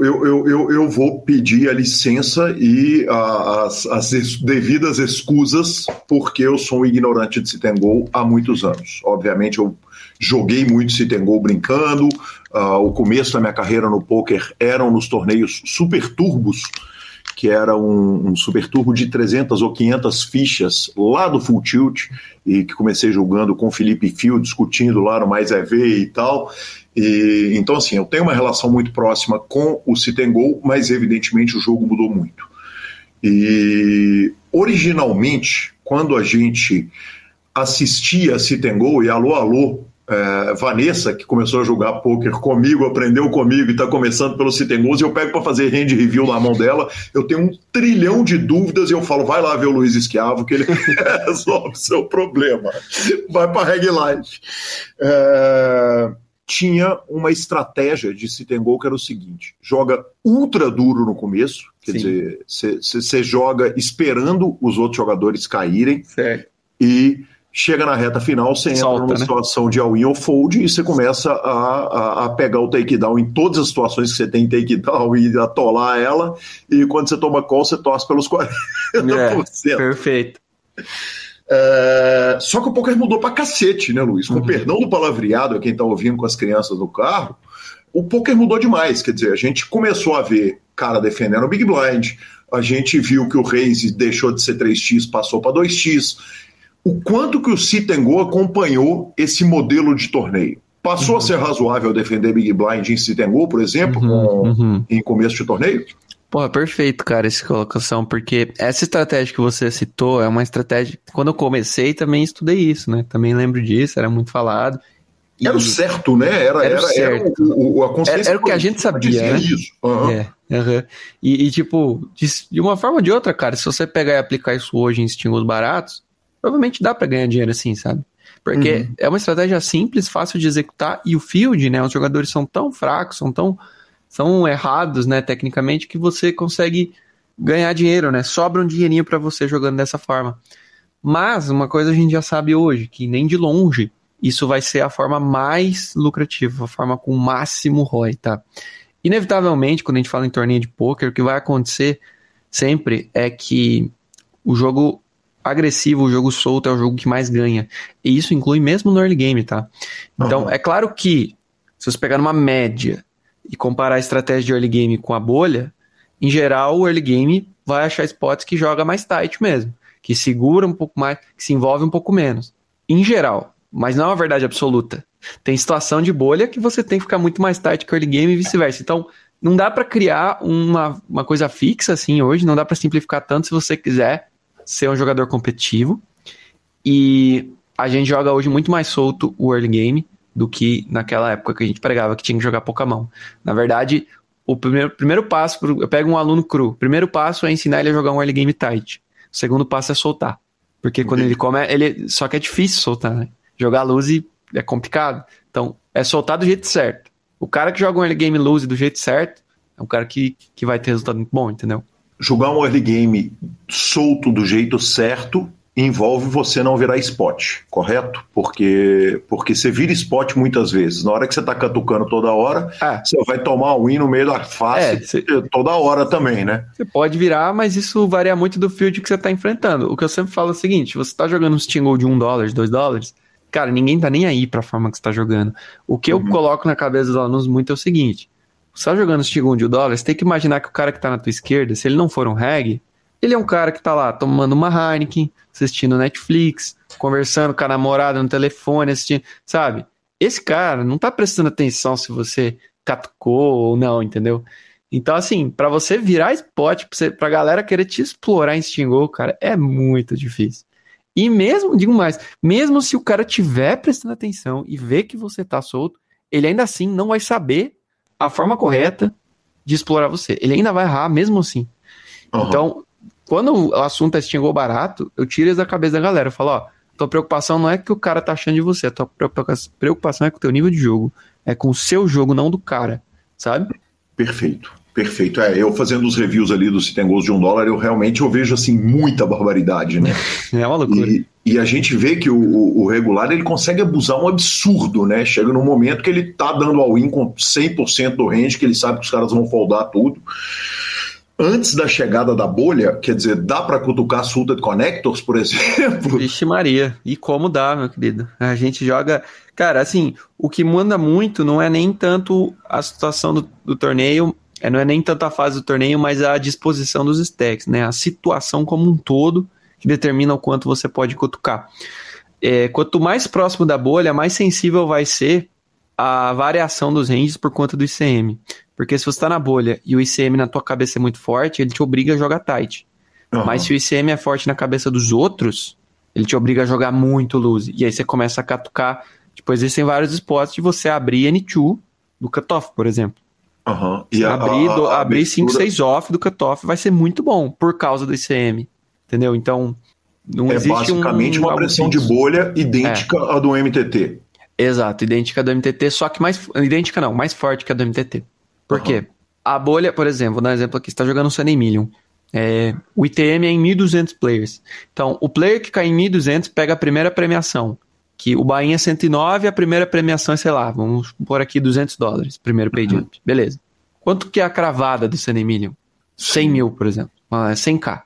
eu, eu, eu, eu vou pedir a licença e a- as, as devidas escusas, porque eu sou um ignorante de Citengol há muitos anos. Obviamente, eu joguei muito Citengol brincando, ah, o começo da minha carreira no poker eram nos torneios super turbos, que era um, um super turbo de 300 ou 500 fichas lá do Full Tilt, e que comecei jogando com o Felipe Fio, discutindo lá no Mais EV e tal. E, então, assim, eu tenho uma relação muito próxima com o Citengol, mas evidentemente o jogo mudou muito. E originalmente, quando a gente assistia a Citengol, e alô, alô, é, Vanessa, que começou a jogar poker comigo, aprendeu comigo e está começando pelo Citengos, e eu pego para fazer hand review na mão dela, eu tenho um trilhão de dúvidas e eu falo, vai lá ver o Luiz Esquiavo, que ele resolve seu problema. Vai para Reg Life. É, tinha uma estratégia de Citengol que era o seguinte: joga ultra duro no começo, quer Sim. dizer, você joga esperando os outros jogadores caírem Certo. e chega na reta final, você entra Solta, numa né? situação de all-in ou fold e você começa a, a, a pegar o takedown em todas as situações que você tem takedown e atolar ela, e quando você toma call, você torce pelos 40%. É, perfeito. É, só que o poker mudou pra cacete, né, Luiz? Com Uhum. perdão do palavreado, quem tá ouvindo com as crianças no carro, o poker mudou demais. Quer dizer, a gente começou a ver cara defendendo o Big Blind, a gente viu que o Raise deixou de ser 3x, passou para 2x. O quanto que o Citengo acompanhou esse modelo de torneio? Passou a ser razoável defender Big Blind em Citengo, por exemplo, com- Uhum, uhum. em começo de torneio? Porra, perfeito, cara, essa colocação, porque essa estratégia que você citou é uma estratégia. Quando eu comecei, também estudei isso, né? Também lembro disso, era muito falado. Era o certo, né? Era, Era era, o certo. era o, o- a consciência Era- o que a gente sabia, né? isso. Aham. É, aham. E, e, tipo, de, de uma forma ou de outra, cara, se você pegar e aplicar isso hoje em estímulos baratos, provavelmente dá pra ganhar dinheiro assim, sabe? Porque Uhum. é uma estratégia simples, fácil de executar, e o field, né, os jogadores são tão fracos, são tão são errados, né, tecnicamente, que você consegue ganhar dinheiro, né? Sobra um dinheirinho pra você jogando dessa forma. Mas uma coisa a gente já sabe hoje, que nem de longe isso vai ser a forma mais lucrativa, a forma com o máximo ROI, tá? Inevitavelmente, quando a gente fala em torneio de poker, o que vai acontecer sempre é que o jogo agressivo, o jogo solto é o jogo que mais ganha. E isso inclui mesmo no early game, tá? Então, Aham. é claro que se você pegar uma média e comparar a estratégia de early game com a bolha, em geral o early game vai achar spots que joga mais tight mesmo, que segura um pouco mais, que se envolve um pouco menos. Em geral, mas não é uma verdade absoluta. Tem situação de bolha que você tem que ficar muito mais tight que o early game e vice-versa. Então, não dá pra criar uma, uma coisa fixa assim hoje, não dá pra simplificar tanto se você quiser ser um jogador competitivo. E a gente joga hoje muito mais solto o early game do que naquela época que a gente pregava que tinha que jogar pouca mão. Na verdade, o primeiro, primeiro passo, eu pego um aluno cru, primeiro passo é ensinar ele a jogar um early game tight. O segundo passo é soltar. Porque quando ele come, ele. Só que é difícil soltar, né? Jogar lose é complicado. Então, é soltar do jeito certo. O cara que joga um early game lose do jeito certo é um cara que, que vai ter resultado muito bom, entendeu? Jogar um early game solto do jeito certo envolve você não virar spot, correto? Porque porque você vira spot muitas vezes. Na hora que você tá catucando toda hora, Ah, você vai tomar um win no meio da face É, cê- toda hora também, né? Você pode virar, mas isso varia muito do field que você tá enfrentando. O que eu sempre falo é o seguinte: você tá jogando um Stingle de 1 dólar, de 2 dólares, cara, ninguém tá nem aí pra forma que você tá jogando. O que eu coloco na cabeça dos alunos muito é o seguinte: você jogando Stingle de 1 dólar, você tem que imaginar que o cara que tá na tua esquerda, se ele não for um reg, ele é um cara que tá lá tomando uma Heineken, assistindo Netflix, conversando com a namorada no telefone, assistindo, sabe? Esse cara não tá prestando atenção se você catucou ou não, entendeu? Então, assim, pra você virar spot, pra, você, pra galera querer te explorar em Stingol, cara, é muito difícil. E mesmo, digo mais, mesmo se o cara tiver prestando atenção e ver que você tá solto, ele ainda assim não vai saber a forma correta de explorar você. Ele ainda vai errar mesmo assim. Aham. Então, quando o assunto é Stingol barato, eu tiro isso da cabeça da galera. Eu falo, ó, tua preocupação não é que o cara tá achando de você, a tua preocupa- preocupação é com o teu nível de jogo. É com o seu jogo, não do cara, sabe? Perfeito. Perfeito. É, eu fazendo os reviews ali do Se Tem Gols de um dólar, eu realmente eu vejo assim muita barbaridade, né? É uma loucura. E, e a gente vê que o, o- o regular ele consegue abusar um absurdo, né? Chega num momento que ele tá dando all-in com 100% do range, que ele sabe que os caras vão foldar tudo. Antes da chegada da bolha, quer dizer, dá para cutucar Suited Connectors, por exemplo? Vixe Maria, e como dá, meu querido? A gente joga. Cara, assim, o que manda muito não é nem tanto a situação do, do torneio, é, não é nem tanto a fase do torneio, mas a disposição dos stacks, né? A situação como um todo que determina o quanto você pode cutucar. É, quanto mais próximo da bolha, mais sensível vai ser a variação dos ranges por conta do ICM. Porque se você está na bolha e o ICM na tua cabeça é muito forte, ele te obriga a jogar tight. Aham. Mas se o ICM é forte na cabeça dos outros, ele te obriga a jogar muito loose. E aí você começa a catucar. Tipo, existem vários spots de você abrir N2 do cutoff, por exemplo. Aham. E a- abrir a- do- a abrir 5, abertura 6 off do cutoff vai ser muito bom por causa do ICM. Entendeu? Então, não é existe basicamente um, uma pressão de bolha é. idêntica é. à do MTT. Exato, idêntica à do MTT, só que mais. Idêntica não, mais forte que a do MTT. Por uhum. quê? A bolha, por exemplo, vou dar um exemplo aqui: você está jogando um Sunny Million. É, o ITM é em 1.200 players. Então, o player que cai em 1.200 pega a primeira premiação. Que o Bahia é 109, a primeira premiação é, sei lá, vamos pôr aqui 200 dólares, primeiro pay uhum. jump. Uhum. Beleza. Quanto que é a cravada do Sunny Million? 100 mil, por exemplo. Ah, 100k.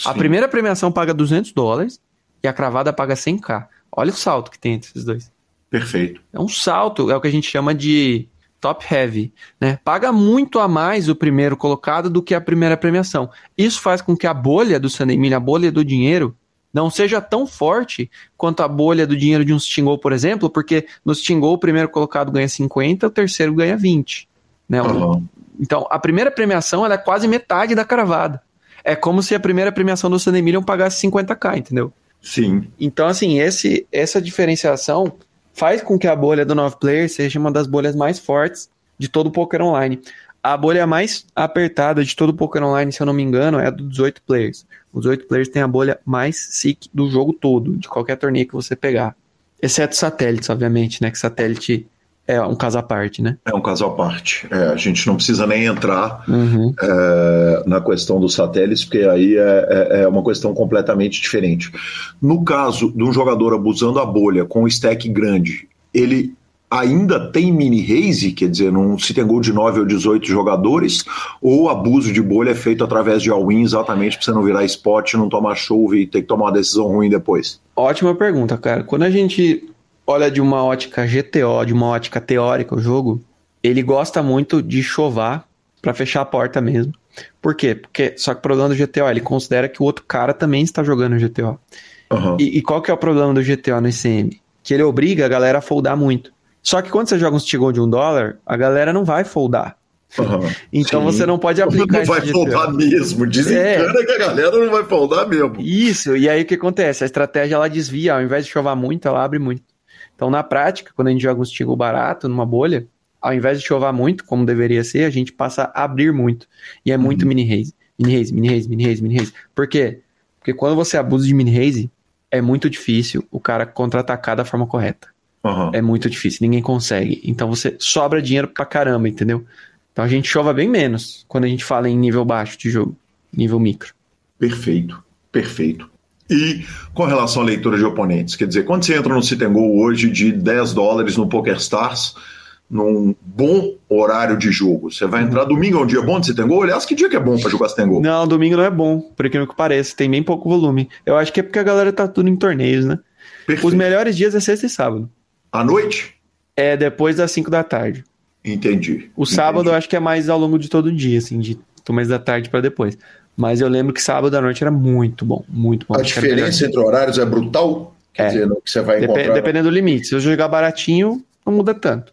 Sim. A primeira premiação paga 200 dólares e a cravada paga 100k. Olha o salto que tem entre esses dois. Perfeito. É um salto, é o que a gente chama de top heavy, né? Paga muito a mais o primeiro colocado do que a primeira premiação. Isso faz com que a bolha do Sandemilha, a bolha do dinheiro, não seja tão forte quanto a bolha do dinheiro de um Stingol, por exemplo, porque no Stingol o primeiro colocado ganha 50, o terceiro ganha 20, né? Uhum. Então, a primeira premiação ela é quase metade da cravada. É como se a primeira premiação do Sunday Million pagasse 50k, entendeu? Sim. Então, assim, esse, essa diferenciação faz com que a bolha do 9 player seja uma das bolhas mais fortes de todo o poker online. A bolha mais apertada de todo o poker online, se eu não me engano, é a do 18 players. Os 18 players têm a bolha mais sick do jogo todo, de qualquer torneio que você pegar. Exceto satélites, obviamente, né? Que satélite é um caso à parte, né? É um caso à parte. É, a gente não precisa nem entrar Uhum. é, na questão dos satélites, porque aí é, é- é uma questão completamente diferente. No caso de um jogador abusando a bolha com um stack grande, ele ainda tem mini raise, quer dizer, não se tem gol de 9 ou 18 jogadores, ou o abuso de bolha é feito através de all-in exatamente para você não virar spot, não tomar chuva e ter que tomar uma decisão ruim depois? Ótima pergunta, cara. Quando a gente olha de uma ótica GTO, de uma ótica teórica o jogo, ele gosta muito de chovar pra fechar a porta mesmo. Por quê? Porque só que o problema do GTO, ele considera que o outro cara também está jogando GTO. Aham. E, e qual que é o problema do GTO no ICM? Que ele obriga a galera a foldar muito. Só que quando você joga um Stigol de um dólar, a galera não vai foldar. aham. Então Sim. você não pode aplicar Não vai GTO. foldar mesmo. Desencana que a galera não vai foldar mesmo. Isso, e aí o que acontece? A estratégia ela desvia, ao invés de chovar muito, ela abre muito. Então, na prática, quando a gente joga um Stigol barato numa bolha, ao invés de chovar muito, como deveria ser, a gente passa a abrir muito. E é muito mini raise. Mini raise, mini raise, mini raise, mini raise. Por quê? Porque quando você abusa de mini raise, é muito difícil o cara contra-atacar da forma correta. Aham. É muito difícil, ninguém consegue. Então você sobra dinheiro pra caramba, entendeu? Então a gente chova bem menos quando a gente fala em nível baixo de jogo, nível micro. Perfeito, perfeito. E com relação à leitura de oponentes, quer dizer, quando você entra no Go hoje de 10 dólares no PokerStars, num bom horário de jogo, você vai entrar domingo é um dia bom de Go? Aliás, que dia que é bom para jogar Go? Não, domingo não é bom, por incrível que pareça, tem bem pouco volume. Eu acho que é porque a galera tá tudo em torneios, né? Perfeito. Os melhores dias é sexta e sábado. À noite? É depois das 5 da tarde. Entendi. O sábado eu acho que é mais ao longo de todo o dia, assim, de mais da tarde pra depois. Mas eu lembro que sábado à noite era muito bom, muito bom. A diferença entre horários é brutal. Quer É. dizer, no que você vai Depe- encontrar. dependendo do limite. Se você jogar baratinho, não muda tanto.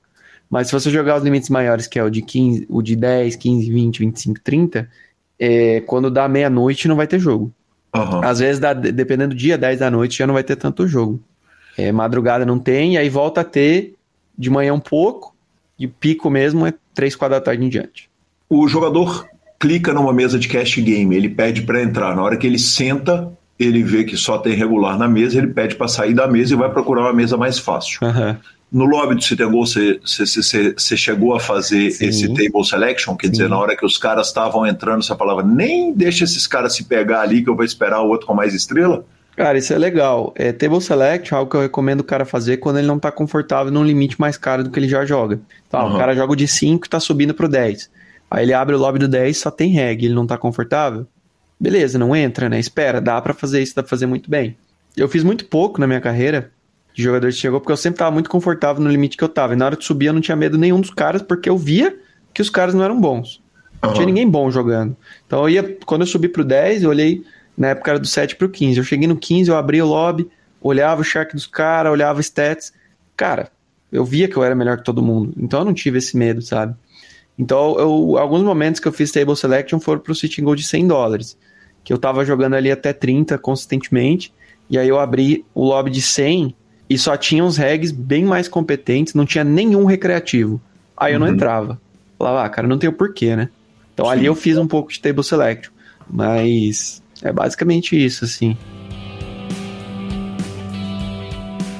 Mas se você jogar os limites maiores, que é o de 15, o de 10, 15, 20, 25, 30, é, quando dá meia-noite não vai ter jogo. Aham. Às vezes, dá- dependendo do dia, 10 da noite, já não vai ter tanto jogo. É, madrugada não tem, aí volta a ter de manhã um pouco, e pico mesmo é 3, 4 da tarde em diante. O jogador clica numa mesa de cash game, ele pede para entrar. Na hora que ele senta, ele vê que só tem regular na mesa, ele pede para sair da mesa e vai procurar uma mesa mais fácil. Aham. No lobby do Go, você, chegou a fazer Sim. esse table selection? Quer dizer, Sim. na hora que os caras estavam entrando, você falava, nem deixa esses caras se pegar ali que eu vou esperar o outro com mais estrela? Cara, isso é legal. É, table select é algo que eu recomendo o cara fazer quando ele não tá confortável num limite mais caro do que ele já joga. Então, Uhum. o cara joga de 5 e tá subindo pro 10. Aí ele abre o lobby do 10 só tem reg, ele não tá confortável. Beleza, não entra, né? Espera, dá pra fazer isso, dá pra fazer muito bem. Eu fiz muito pouco na minha carreira de jogador que chegou, porque eu sempre tava muito confortável no limite que eu tava. E na hora de subir eu não tinha medo nenhum dos caras, porque eu via que os caras não eram bons. Não tinha Aham. ninguém bom jogando. Então eu ia, quando eu subi pro 10, eu olhei, na época era do 7 pro 15. Eu cheguei no 15, eu abri o lobby, olhava o shark dos caras, olhava stats. Cara, eu via que eu era melhor que todo mundo. Então eu não tive esse medo, sabe? Então, eu, alguns momentos que eu fiz table selection foram pro sitting goal de 100 dólares. Que eu tava jogando ali até 30 consistentemente. E aí eu abri o lobby de 100 e só tinha uns regs bem mais competentes, não tinha nenhum recreativo. Aí eu não Uhum. entrava. Falava, ah, cara, não tem o porquê, né? Então ali Sim. eu fiz um pouco de table selection. Mas é basicamente isso, assim.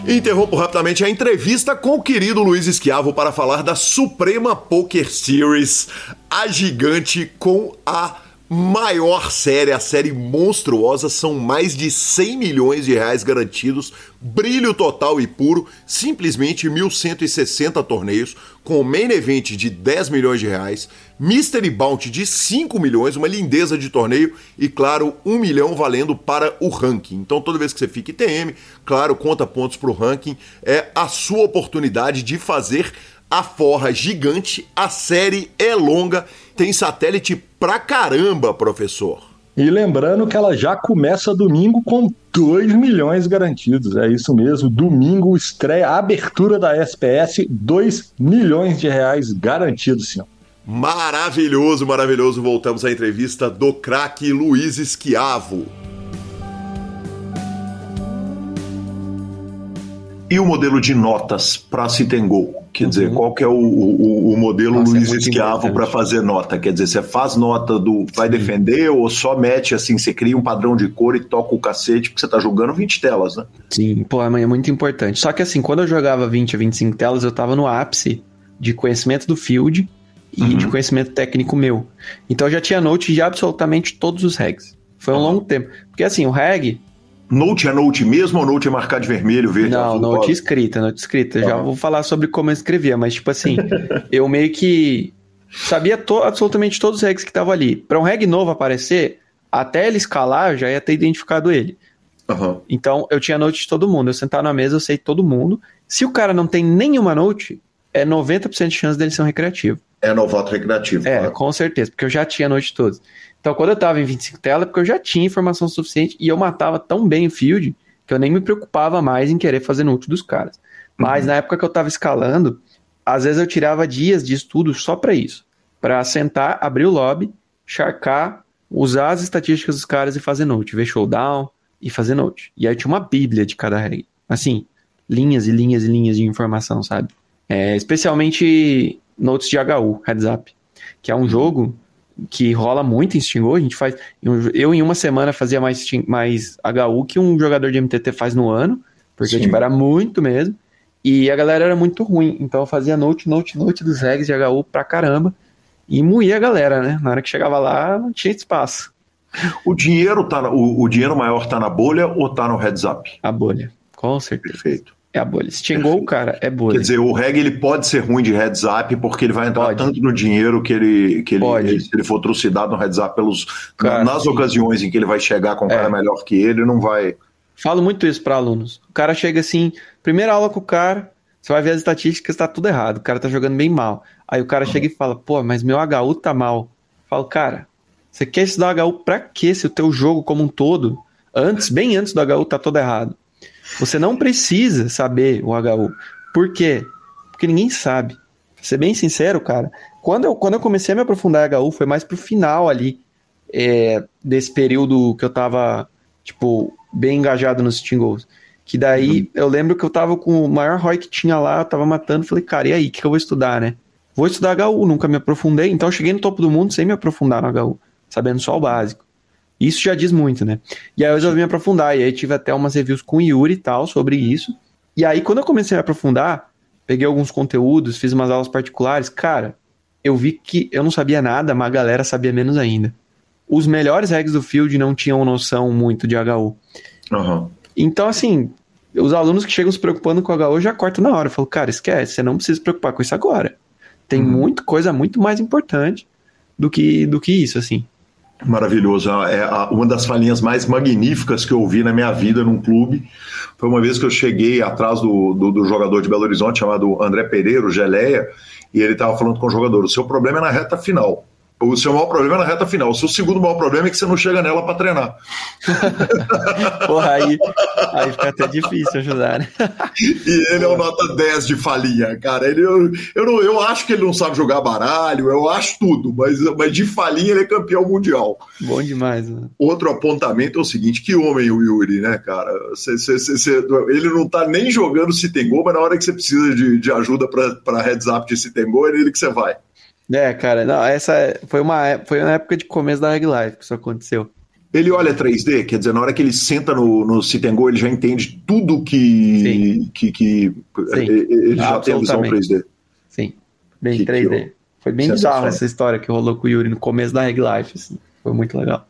Interrompo rapidamente a entrevista com o querido Luiz Esquiavo para falar da Suprema Poker Series, a gigante com a maior série, a série monstruosa, são mais de 100 milhões de reais garantidos, brilho total e puro, simplesmente 1.160 torneios, com main event de 10 milhões de reais, Mystery Bounty de 5 milhões, uma lindeza de torneio e, claro, 1 milhão valendo para o ranking. Então, toda vez que você fica ITM, claro, conta pontos para o ranking, é a sua oportunidade de fazer a forra gigante, a série é longa, tem satélite pra caramba, professor. E lembrando que ela já começa domingo com 2 milhões garantidos. É isso mesmo. Domingo estreia a abertura da SPS, 2 milhões de reais garantidos, senhor. Maravilhoso, maravilhoso. Voltamos à entrevista do craque Luiz Esquiavo. E o modelo de notas para Citengol? Quer dizer, qual que é o, o, o modelo Uhum. Nossa, é Luiz muito Esquiavo para fazer nota? Quer dizer, você faz nota do vai defender ou só mete assim, você cria um padrão de cor e toca o cacete porque você tá jogando 20 telas, né? Sim, pô, é muito importante. Só que assim, quando eu jogava 20 a 25 telas, eu tava no ápice de conhecimento do field e Uhum. de conhecimento técnico meu. Então eu já tinha note de absolutamente todos os regs. Foi um Uhum. longo tempo. Porque assim, o reg. Note é note mesmo ou note é marcar de vermelho, verde, Não, azul, note escrita, note escrita. Já Uhum. vou falar sobre como eu escrevia, mas tipo assim, eu meio que sabia to- absolutamente todos os regs que estavam ali. Para um reg novo aparecer, até ele escalar, eu já ia ter identificado ele. Aham. Então, eu tinha note de todo mundo. Eu sentar na mesa, eu sei todo mundo. Se o cara não tem nenhuma note, é 90% de chance dele ser um recreativo. É novato recreativo. É, claro. com certeza, porque eu já tinha note de todos. Então, quando eu tava em 25 tela, é porque eu já tinha informação suficiente e eu matava tão bem o field que eu nem me preocupava mais em querer fazer note dos caras. Mas na época que eu tava escalando, às vezes eu tirava dias de estudo só pra isso. Pra sentar, abrir o lobby, charcar, usar as estatísticas dos caras e fazer note, ver showdown e fazer note. E aí tinha uma bíblia de cada regra. Assim, linhas e linhas e linhas de informação, sabe? É, especialmente notes de HU, Heads Up, que é um jogo que rola muito em Stingol, a gente faz, eu em uma semana fazia mais, mais HU que um jogador de MTT faz no ano, porque Sim. tipo, era muito mesmo, e a galera era muito ruim, então eu fazia note, note, note dos regs de HU pra caramba, e moía a galera, né, na hora que chegava lá não tinha espaço, O dinheiro tá o, o dinheiro maior tá na bolha ou tá no heads up? a bolha, com certeza, Perfeito. É a bolha, Stingol, cara, é bolha. Quer dizer, o reg ele pode ser ruim de heads up porque ele vai entrar Pode. tanto no dinheiro que ele que ele, Pode. ele- se ele for trucidado no heads up pelos Cara, nas sim. ocasiões em que ele vai chegar com um É. cara melhor que ele, não vai. Falo muito isso para alunos. O cara chega assim, primeira aula com o cara, você vai ver as estatísticas, tá tudo errado. O cara tá jogando bem mal. Aí o cara chega e fala, pô, mas meu HU tá mal. Eu falo, cara, você quer estudar HU pra quê se o teu jogo como um todo, antes, bem antes do HU, tá todo errado? Você não precisa saber o HU. Por quê? Porque ninguém sabe. Pra ser bem sincero, cara, quando eu, quando eu comecei a me aprofundar em HU, foi mais pro final ali, é, desse período que eu tava, tipo, bem engajado nos Goals. Que daí eu lembro que eu tava com o maior ROI que tinha lá, eu tava matando, falei, cara, e aí, o que, que eu vou estudar, né? Vou estudar HU, nunca me aprofundei, então eu cheguei no topo do mundo sem me aprofundar no HU, sabendo só o básico. Isso já diz muito, né? E aí eu resolvi me aprofundar, e aí tive até umas reviews com o Yuri e tal sobre isso. E aí, quando eu comecei a me aprofundar, peguei alguns conteúdos, fiz umas aulas particulares, cara, eu vi que eu não sabia nada, mas a galera sabia menos ainda. Os melhores regs do field não tinham noção muito de HU. Aham. Então, assim, os alunos que chegam se preocupando com HU já cortam na hora. Eu falo, cara, esquece, você não precisa se preocupar com isso agora. Tem Uhum. muita coisa muito mais importante do que, do que isso, assim. Maravilhoso. É a- uma das falinhas mais magníficas que eu ouvi na minha vida num clube. Foi uma vez que eu cheguei atrás do, do, do jogador de Belo Horizonte, chamado André Pereira, o Geleia, e ele estava falando com o jogador: o seu problema é na reta final. O seu maior problema é na reta final. O seu segundo maior problema é que você não chega nela para treinar. Porra, aí, aí fica até difícil ajudar, né? E ele é o nota 10 de falinha, cara. Ele, eu, eu, não, eu acho que ele não sabe jogar baralho, eu acho tudo, mas, mas de falinha ele é campeão mundial. Bom demais, mano. Outro apontamento é o seguinte: que homem o Yuri, né, cara? Cê- cê- cê- cê- ele não tá nem jogando se tem gol, mas na hora que você precisa de, de ajuda para heads up de se tem gol, é nele que você vai. É, cara, não, essa é- foi uma, é- foi uma época de começo da Reg Life que isso aconteceu. Ele olha 3D, quer dizer, na hora que ele senta no, no Citengol, ele já entende tudo que. que, que ele já tem a visão Absolutamente. 3D. Sim, bem Que- que 3D. Foi bem bizarro essa história que rolou com o Yuri no começo da Reg Life, assim. Foi muito legal.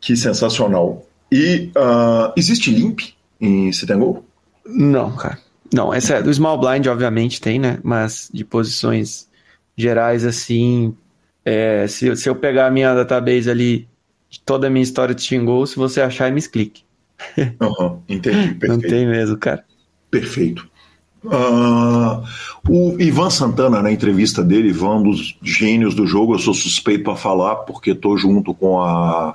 Que sensacional. E ah, existe limp em Citengol? Não, cara. Não, essa é do Small Blind, obviamente, tem, né? Mas de posições gerais, assim. é, se, se eu pegar a minha database ali de toda a minha história de Xingou, se você achar, me explique. Aham, entendi, perfeito. Não tem mesmo, cara. Perfeito. Ah, o Ivan Santana, na entrevista dele, Ivan, um dos gênios do jogo, eu sou suspeito para falar porque estou junto com a,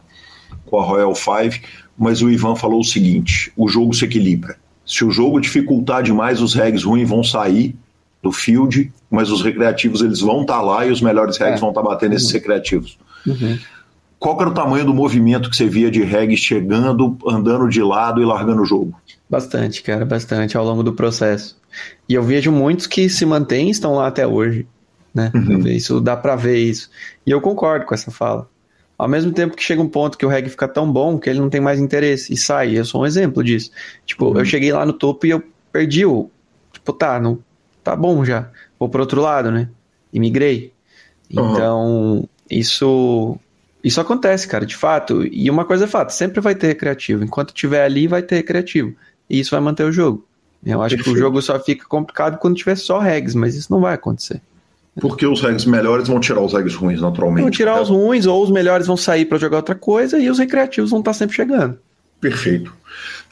com a Royal Five, mas o Ivan falou o seguinte: o jogo se equilibra. Se o jogo dificultar demais, os regs ruins vão sair do field, mas os recreativos eles vão estar lá e os melhores regs É. vão estar batendo esses recreativos. Uhum. qual era o tamanho do movimento que você via de reggae chegando, andando de lado e largando o jogo? Bastante, cara, bastante ao longo do processo. E eu vejo muitos que se mantêm e estão lá até hoje, né? Uhum. Isso dá pra ver isso. E eu concordo com essa fala. Ao mesmo tempo que chega um ponto que o reggae fica tão bom que ele não tem mais interesse e sai. Eu sou um exemplo disso. Tipo, Uhum. eu cheguei lá no topo e eu perdi o. Tipo, tá, não, tá bom já. Vou pro outro lado, né? E migrei. Uhum. Então, isso. Isso acontece, cara, de fato. E uma coisa é fato, sempre vai ter recreativo. Enquanto tiver ali, vai ter recreativo. E isso vai manter o jogo. Eu acho que o Perfeito. jogo só fica complicado quando tiver só regs, mas isso não vai acontecer. Porque os regs melhores vão tirar os regs ruins, naturalmente. Vão tirar os ruins, ou os melhores vão sair pra jogar outra coisa, e os recreativos vão estar sempre chegando. Perfeito.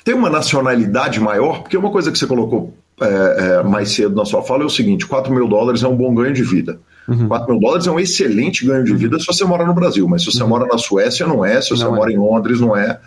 Tem uma nacionalidade maior? Porque uma coisa que você colocou é, é, mais cedo na sua fala é o seguinte: 4 mil dólares é um bom ganho de vida. Uhum. 4 mil dólares é um excelente ganho de vida se você mora no Brasil, mas se você mora na Suécia, não é. Se você Não é. mora em Londres, não é.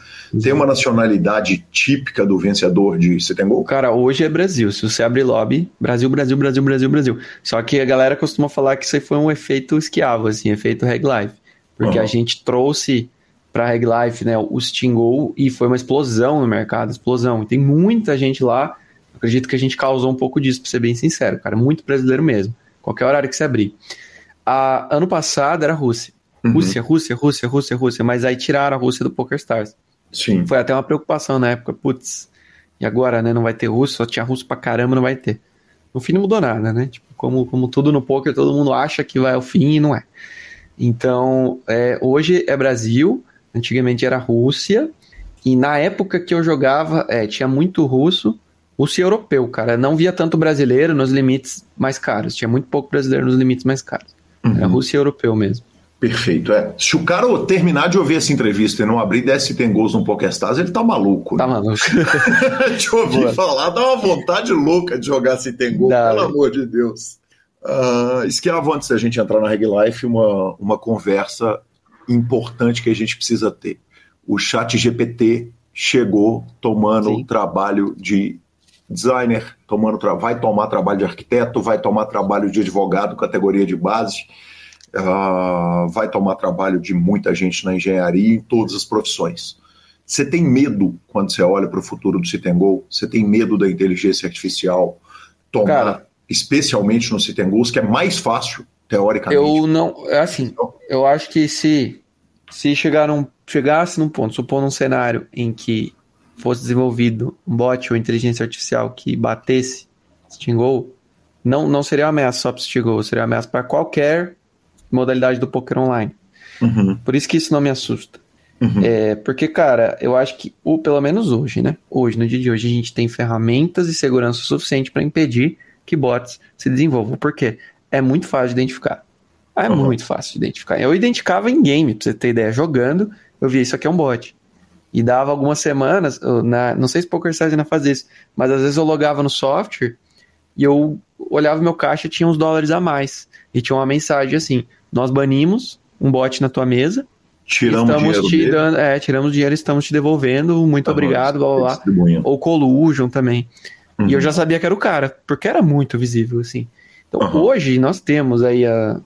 Tem uma nacionalidade típica do vencedor de Setengol? Cara, hoje é Brasil. Se você abrir lobby, Brasil, Brasil, Brasil, Brasil, Brasil. Só que a galera costuma falar que isso aí foi um efeito esquiavo, assim, efeito reg life. Porque Uhum. a gente trouxe pra reg life, né, o Stingol e foi uma explosão no mercado, explosão. E tem muita gente lá. Acredito que a gente causou um pouco disso, pra ser bem sincero, cara. Muito brasileiro mesmo. Qualquer horário que você abrir. A, ano passado era Rússia. Uhum. Rússia, Rússia, Rússia, Rússia, Rússia. Mas aí tiraram a Rússia do PokerStars. Sim. Foi até uma preocupação na época, putz, e agora, né, não vai ter russo, só tinha russo pra caramba, não vai ter. No fim não mudou nada, né? Tipo, como, como tudo no poker, todo mundo acha que vai ao fim e não é. Então, é, hoje é Brasil, antigamente era Rússia, e na época que eu jogava, é, tinha muito russo, russo e europeu, cara. Não via tanto brasileiro nos limites mais caros, tinha muito pouco brasileiro nos limites mais caros. Era Uhum. russo e europeu mesmo. Perfeito. É. Se o cara terminar de ouvir essa entrevista e não abrir 10 tem gols no PokerStars, ele tá maluco. Tá né? maluco. de ouvir Boa. falar, dá uma vontade louca de jogar se tem gol, Dá, pelo amor de Deus. Uh, Esquiavo, antes da gente entrar na Reg Life, uma, uma conversa importante que a gente precisa ter. O chat GPT chegou tomando Sim. trabalho de designer, tomando vai tomar trabalho de arquiteto, vai tomar trabalho de advogado, categoria de base, ah, vai tomar trabalho de muita gente na engenharia, em todas as profissões. Você tem medo quando você olha para o futuro do Citengol? Você tem medo da inteligência artificial tomar, Cara. especialmente no Citengols, que é mais fácil, teoricamente? Eu não. é Assim, eu acho que se, se chegar num, chegasse num ponto, supondo um cenário em que fosse desenvolvido um bot ou inteligência artificial que batesse Stingol, não, não seria uma ameaça só para Stingol, seria uma ameaça para qualquer modalidade do poker online. Uhum, Por isso que isso não me assusta. uhum. É, porque, cara, eu acho que, o, pelo menos hoje, né? Hoje, no dia de hoje, a gente tem ferramentas e segurança suficiente para impedir que bots se desenvolvam. Por quê? É muito fácil de identificar. É Uhum. muito fácil de identificar. Eu identificava em game, pra você ter ideia. Jogando, eu via isso aqui é um bot. E dava algumas semanas, na, não sei se PokerStars ainda faz isso, mas às vezes eu logava no software e eu olhava meu caixa e tinha uns dólares a mais. E tinha uma mensagem assim: Nós banimos um bot na tua mesa, Tiramos estamos dinheiro te dando, é, tiramos dinheiro, estamos te devolvendo, muito tá, obrigado, blá blá blá. Ou collusion também. Uhum. E eu já sabia que era o cara, porque era muito visível, assim. Então Aham. hoje nós temos aí a,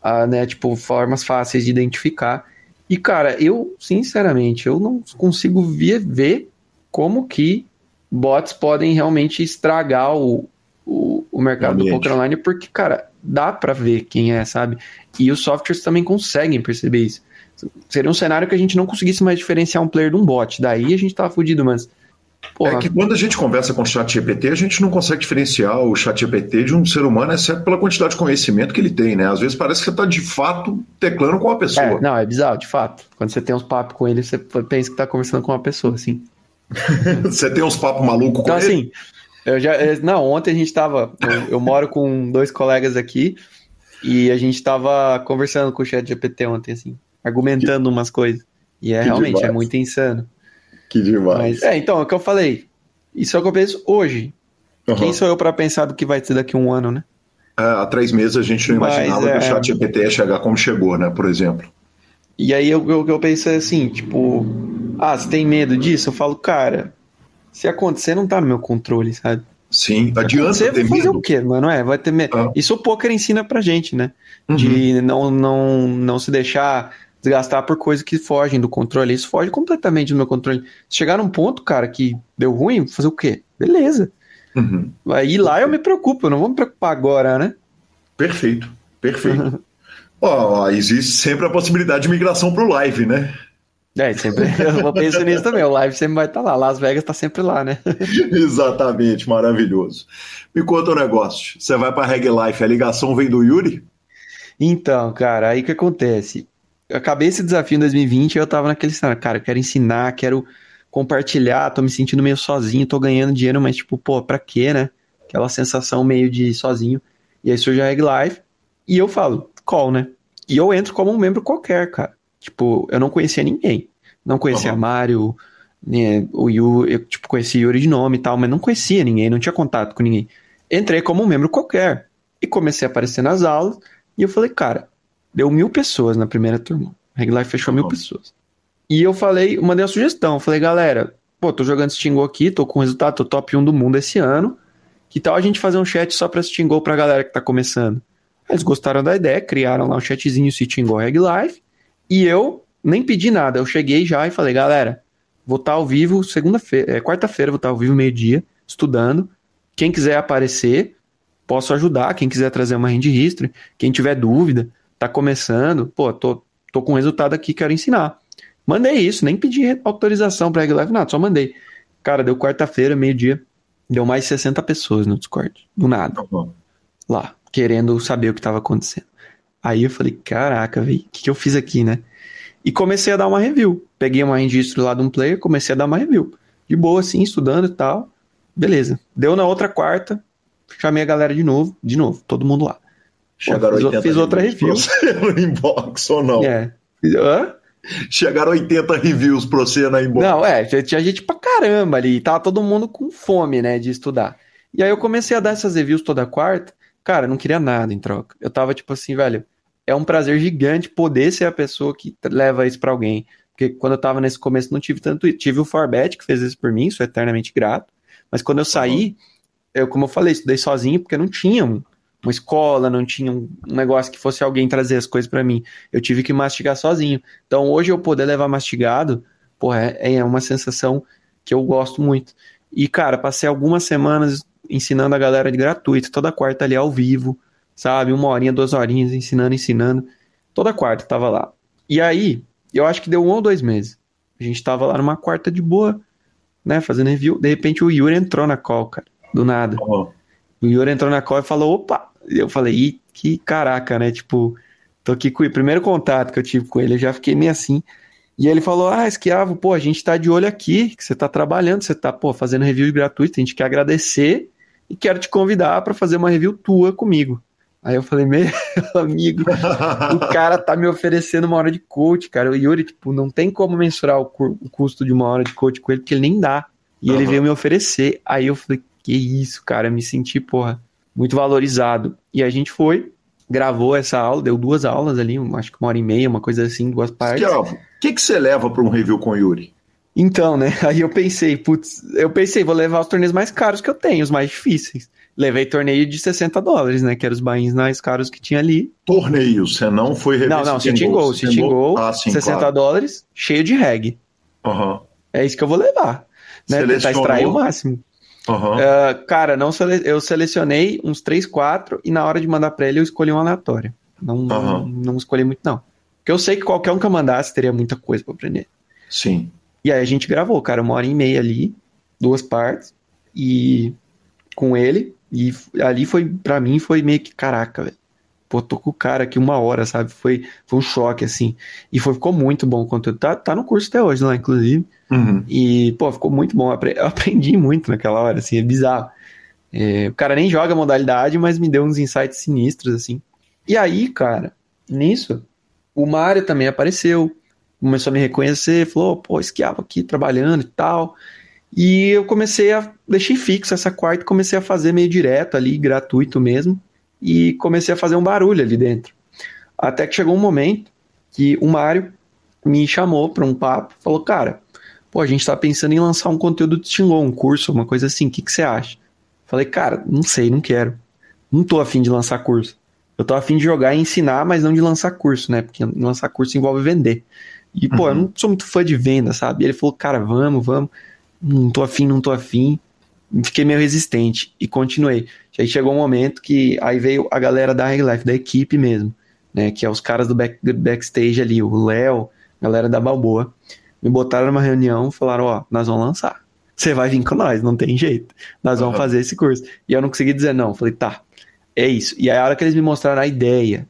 a, né, tipo, formas fáceis de identificar. E, cara, eu, sinceramente, eu não consigo ver, como que bots podem realmente estragar o, o, o mercado do Realmente. poker online, porque, cara, dá pra ver quem é, sabe? E os softwares também conseguem perceber isso. Seria um cenário que a gente não conseguisse mais diferenciar um player de um bot. Daí a gente tava fudido, mas. Porra, É que quando a gente conversa com o chat GPT, a gente não consegue diferenciar o chat GPT de um ser humano, exceto pela quantidade de conhecimento que ele tem, né? Às vezes parece que você está de fato teclando com uma pessoa. É, não, é bizarro, de fato. Quando você tem uns papos com ele, você pensa que tá conversando com uma pessoa, assim. Você tem uns papos malucos com Então, ele. assim, eu já. eh, Não, ontem a gente tava. Eu, eu moro com dois colegas aqui e a gente tava conversando com o chat GPT ontem, assim, argumentando umas coisas. E é Que realmente, demais. é muito insano. Que demais. Mas, é, então, é o que eu falei. Isso é o que eu penso hoje. Uhum. Quem sou eu pra pensar do que vai ser daqui a um ano, né? É, há três meses a gente não Mas, imaginava que é- o chat GPT ia chegar como chegou, né? Por exemplo. E aí eu- o que eu penso é assim, tipo, ah, você tem medo disso? Eu falo, cara, se acontecer, não tá no meu controle, sabe? Sim, adianta Você ter vai fazer medo. o quê, mano? É, vai ter medo. Ah. Isso o poker ensina pra gente, né? Uhum. De não, não, não se deixar desgastar por coisas que fogem do controle. Isso foge completamente do meu controle. Se chegar num ponto, cara, que deu ruim, fazer o quê? Beleza. Uhum. Aí lá eu me preocupo, eu não vou me preocupar agora, né? Perfeito, perfeito. Ó, existe sempre a possibilidade de migração para o live, né? É, sempre. Eu penso nisso também. O live sempre vai estar lá. Las Vegas está sempre lá, né? Exatamente, maravilhoso. Me conta um negócio. Você vai para Reg Life, a ligação vem do Yuri? Então, cara, aí o que acontece? Acabei esse desafio em 2020 e eu tava naquele cenário, cara, eu quero ensinar, quero compartilhar, tô me sentindo meio sozinho, tô ganhando dinheiro, mas tipo, pô, pra quê, né? Aquela sensação meio de sozinho. E aí surge a Reg Life e eu falo, call, né? E eu entro como um membro qualquer, cara. Tipo, eu não conhecia ninguém. Não conhecia uhum. Mário, né, o Yuri, eu tipo, conhecia Yuri de nome e tal, mas não conhecia ninguém, não tinha contato com ninguém. Entrei como um membro qualquer. E comecei a aparecer nas aulas. E eu falei, cara, deu mil pessoas na primeira turma. Regular fechou uhum. mil pessoas. E eu falei, mandei uma sugestão. Falei, galera, pô, tô jogando Stingol aqui, tô com resultado, tô top 1 do mundo esse ano. Que tal a gente fazer um chat só pra Stingol pra galera que tá começando? Eles gostaram da ideia, criaram lá um chatzinho Stingol Reg Life. E eu nem pedi nada, eu cheguei já e falei, galera, vou estar ao vivo segunda-feira, é, quarta-feira, vou estar ao vivo meio-dia, estudando. Quem quiser aparecer, posso ajudar. Quem quiser trazer uma hand history, quem tiver dúvida, tá começando, pô, tô, tô com resultado aqui, quero ensinar. Mandei isso, nem pedi autorização para Live, nada, só mandei. Cara, deu quarta-feira, meio-dia, deu mais 60 pessoas no Discord, do nada. Uhum. Lá, querendo saber o que estava acontecendo. Aí eu falei, caraca, velho, o que, que eu fiz aqui, né? E comecei a dar uma review. Peguei uma registro lá de um player, comecei a dar uma review. De boa, assim, estudando e tal. Beleza. Deu na outra quarta, chamei a galera de novo, de novo, todo mundo lá. Chegaram Pô, fiz, fiz outra review. no inbox ou não? É. Hã? Chegaram 80 reviews pra você na inbox. Não, é, tinha gente pra caramba ali. Tava todo mundo com fome, né, de estudar. E aí eu comecei a dar essas reviews toda quarta. Cara, não queria nada em troca. Eu tava tipo assim, velho, é um prazer gigante poder ser a pessoa que leva isso para alguém. Porque quando eu tava nesse começo não tive tanto isso. Tive o Forbet que fez isso por mim, sou eternamente grato. Mas quando eu saí, uhum. eu, como eu falei, estudei sozinho porque não tinha um, uma escola, não tinha um, negócio que fosse alguém trazer as coisas para mim. Eu tive que mastigar sozinho. Então hoje eu poder levar mastigado, porra, é, é uma sensação que eu gosto muito. E, cara, passei algumas semanas ensinando a galera de gratuito, toda quarta ali ao vivo, sabe? Uma horinha, duas horinhas, ensinando, ensinando. Toda quarta tava lá. E aí, eu acho que deu um ou dois meses. A gente tava lá numa quarta de boa, né? Fazendo review. De repente o Yuri entrou na call, cara. Do nada. Oh. O Yuri entrou na call e falou: opa! Eu falei, Ih, que caraca, né? Tipo, tô aqui com o primeiro contato que eu tive com ele, eu já fiquei meio assim. E ele falou: Ah, esquiavo, pô, a gente tá de olho aqui, que você tá trabalhando, você tá, pô, fazendo review gratuito, a gente quer agradecer e quero te convidar para fazer uma review tua comigo. Aí eu falei, meu amigo, o cara tá me oferecendo uma hora de coach, cara. O Yuri, tipo, não tem como mensurar o, o custo de uma hora de coach com ele, porque ele nem dá. E uhum. ele veio me oferecer. Aí eu falei, que isso, cara, me senti, porra, muito valorizado. E a gente foi, gravou essa aula, deu duas aulas ali, acho que uma hora e meia, uma coisa assim, duas partes. O que, que você leva para um review com o Yuri? Então, né? Aí eu pensei, putz, eu pensei, vou levar os torneios mais caros que eu tenho, os mais difíceis levei torneio de 60 dólares, né? Que eram os bains mais caros que tinha ali. Torneio, você não foi Não, não, Sitting Goal, Sitting Goal, ah, 60 claro. dólares, cheio de reg. Uhum. É isso que eu vou levar. Né? Tentar extrair o máximo. Uhum. Uh, cara, não sele... eu selecionei uns 3, 4 e na hora de mandar pra ele eu escolhi um aleatório. Não, uhum. não, não escolhi muito, não. Porque eu sei que qualquer um que eu mandasse teria muita coisa pra aprender. Sim. E aí a gente gravou, cara, uma hora e meia ali, duas partes, e com ele. E ali foi, para mim, foi meio que, caraca, velho. Pô, tô com o cara aqui uma hora, sabe? Foi, foi um choque, assim. E foi, ficou muito bom o conteúdo. Tá, tá no curso até hoje lá, inclusive. Uhum. E, pô, ficou muito bom. Eu aprendi muito naquela hora, assim, é bizarro. É, o cara nem joga modalidade, mas me deu uns insights sinistros, assim. E aí, cara, nisso, o Mário também apareceu, começou a me reconhecer, falou, pô, esquiava aqui trabalhando e tal. E eu comecei a. Deixei fixo essa quarta e comecei a fazer meio direto ali, gratuito mesmo. E comecei a fazer um barulho ali dentro. Até que chegou um momento que o Mário me chamou para um papo, falou: Cara, pô, a gente tá pensando em lançar um conteúdo de Xingou, um curso, uma coisa assim, o que, que você acha? Falei, cara, não sei, não quero. Não tô afim de lançar curso. Eu tô afim de jogar e ensinar, mas não de lançar curso, né? Porque lançar curso envolve vender. E, pô, eu não sou muito fã de venda, sabe? E ele falou, cara, vamos, vamos. Não tô afim, não tô afim. Fiquei meio resistente e continuei. Aí chegou um momento que aí veio a galera da Reg Life, da equipe mesmo, né? Que é os caras do back, backstage ali, o Léo, galera da Balboa. Me botaram numa reunião falaram, ó, nós vamos lançar. Você vai vir com nós, não tem jeito. Nós vamos fazer esse curso. E eu não consegui dizer não. Falei, tá, é isso. E aí a hora que eles me mostraram a ideia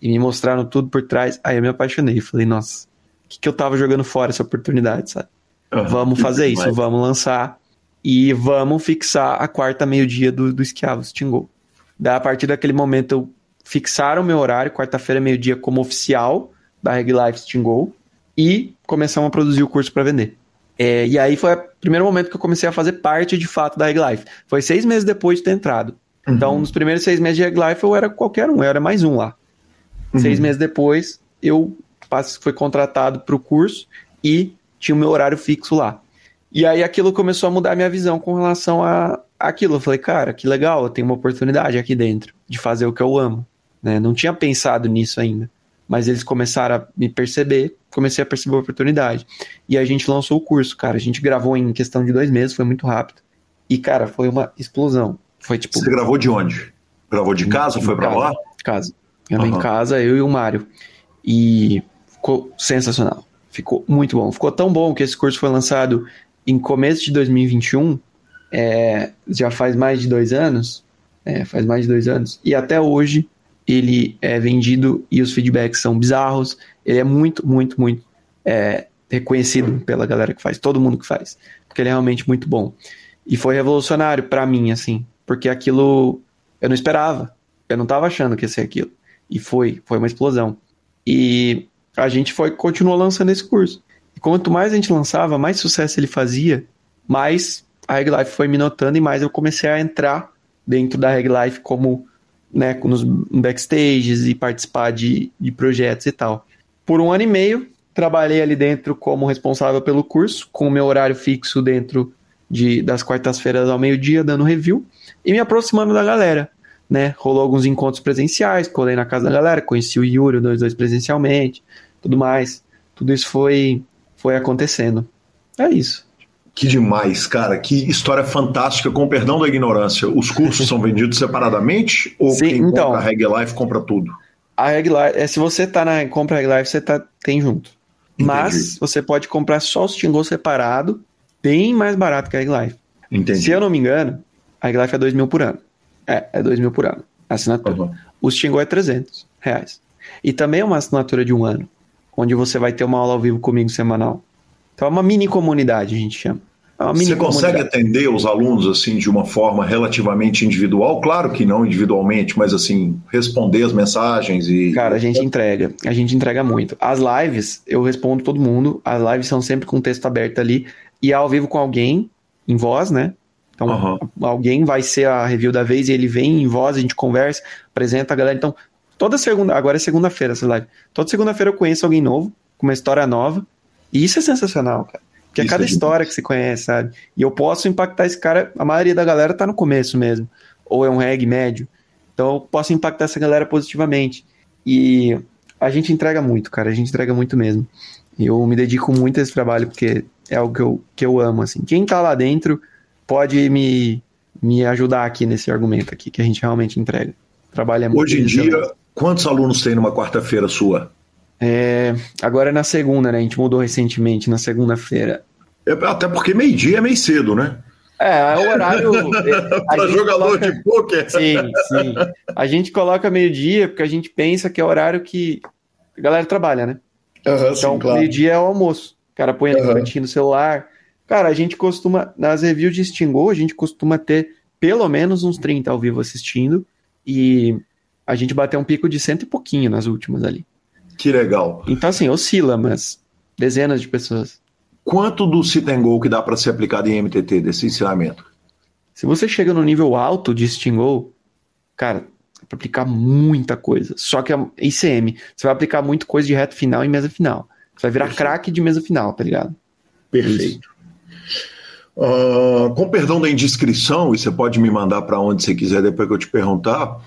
e me mostraram tudo por trás, aí eu me apaixonei. Falei, nossa, o que, que eu tava jogando fora essa oportunidade, sabe? Uhum. Vamos fazer isso, vamos lançar e vamos fixar a quarta meio-dia do, do Esquiavos Tingol. Daí, a partir daquele momento, eu fixaram o meu horário, quarta-feira, meio-dia, como oficial da Reg Life Tingol e começamos a produzir o curso para vender. É, e aí foi o primeiro momento que eu comecei a fazer parte de fato da Reg Life. Foi seis meses depois de ter entrado. Então, uhum. Então, nos primeiros seis meses de Reg Life, eu era qualquer um, eu era mais um lá. Uhum. Seis meses depois, eu fui contratado para o curso e tinha o meu horário fixo lá. E aí aquilo começou a mudar a minha visão com relação a aquilo. Eu falei, cara, que legal, eu tenho uma oportunidade aqui dentro de fazer o que eu amo. Né? Não tinha pensado nisso ainda. Mas eles começaram a me perceber, comecei a perceber a oportunidade. E a gente lançou o curso, cara. A gente gravou em questão de dois meses, foi muito rápido. E, cara, foi uma explosão. Foi tipo. Você gravou de onde? Gravou de casa? Foi para lá? Casa. Gravei uhum. em casa, eu e o Mário. E ficou sensacional. Ficou muito bom. Ficou tão bom que esse curso foi lançado em começo de 2021. É, já faz mais de dois anos. É, faz mais de dois anos. E até hoje ele é vendido e os feedbacks são bizarros. Ele é muito, muito, muito é, reconhecido pela galera que faz, todo mundo que faz, porque ele é realmente muito bom. E foi revolucionário para mim, assim, porque aquilo eu não esperava, eu não estava achando que ia ser aquilo. E foi, foi uma explosão. E a gente foi continuou lançando esse curso. E quanto mais a gente lançava, mais sucesso ele fazia, mais a Reg Life foi me notando e mais eu comecei a entrar dentro da Reg Life como né, nos backstages e participar de, de projetos e tal. Por um ano e meio, trabalhei ali dentro como responsável pelo curso, com o meu horário fixo dentro de, das quartas-feiras ao meio-dia, dando review, e me aproximando da galera. Né? Rolou alguns encontros presenciais, colei na casa da galera, conheci o Yuri, dois dois presencialmente, tudo mais. Tudo isso foi, foi acontecendo. É isso. Que demais, cara. Que história fantástica, com perdão da ignorância. Os cursos são vendidos separadamente ou Sim, quem então, compra a Reg Life compra tudo? A Reg Life, é, se você tá na compra Reg Life, você tá, tem junto. Entendi. Mas você pode comprar só o Stingol separado, bem mais barato que a Reg Life. Entendi. Se eu não me engano, a Reg Life é 2 mil por ano. É, é 2 mil por ano. Assinatura. Uhum. O Stingol é 300 reais. E também é uma assinatura de um ano, onde você vai ter uma aula ao vivo comigo semanal. Então é uma mini comunidade, a gente chama. É Você consegue atender os alunos assim de uma forma relativamente individual? Claro que não individualmente, mas assim, responder as mensagens e. Cara, a gente entrega. A gente entrega muito. As lives, eu respondo todo mundo. As lives são sempre com texto aberto ali. E ao vivo com alguém, em voz, né? Então, uhum. alguém vai ser a review da vez e ele vem em voz, a gente conversa, apresenta a galera. Então, toda segunda, agora é segunda-feira essa live. Toda segunda-feira eu conheço alguém novo, com uma história nova. E isso é sensacional, cara. Porque é cada é história que você conhece, sabe? E eu posso impactar esse cara, a maioria da galera tá no começo mesmo. Ou é um reggae médio. Então eu posso impactar essa galera positivamente. E a gente entrega muito, cara. A gente entrega muito mesmo. Eu me dedico muito a esse trabalho porque é algo que eu, que eu amo, assim. Quem tá lá dentro pode me, me ajudar aqui nesse argumento aqui, que a gente realmente entrega. Trabalha muito. Hoje em dia, quantos alunos tem numa quarta-feira sua? É, agora é na segunda, né? A gente mudou recentemente, na segunda-feira. É, até porque meio-dia é meio cedo, né? É, é o horário. Para jogador coloca... de pôquer. Sim, sim. A gente coloca meio-dia porque a gente pensa que é o horário que a galera trabalha, né? Uhum, então, claro. meio-dia é o almoço. O cara põe uhum. ali no celular. Cara, a gente costuma, nas reviews de Stingol, a gente costuma ter pelo menos uns 30 ao vivo assistindo. E a gente bateu um pico de cento e pouquinho nas últimas ali. Que legal. Então, assim, oscila, mas dezenas de pessoas. Quanto do sit and go que dá para ser aplicado em MTT, desse ensinamento? Se você chega no nível alto de sit and go, cara, dá para aplicar muita coisa. Só que é ICM, você vai aplicar muita coisa de reto final e mesa final. Você vai virar craque de mesa final, tá ligado? Perfeito. Uh, com perdão da indiscrição, e você pode me mandar para onde você quiser depois que eu te perguntar,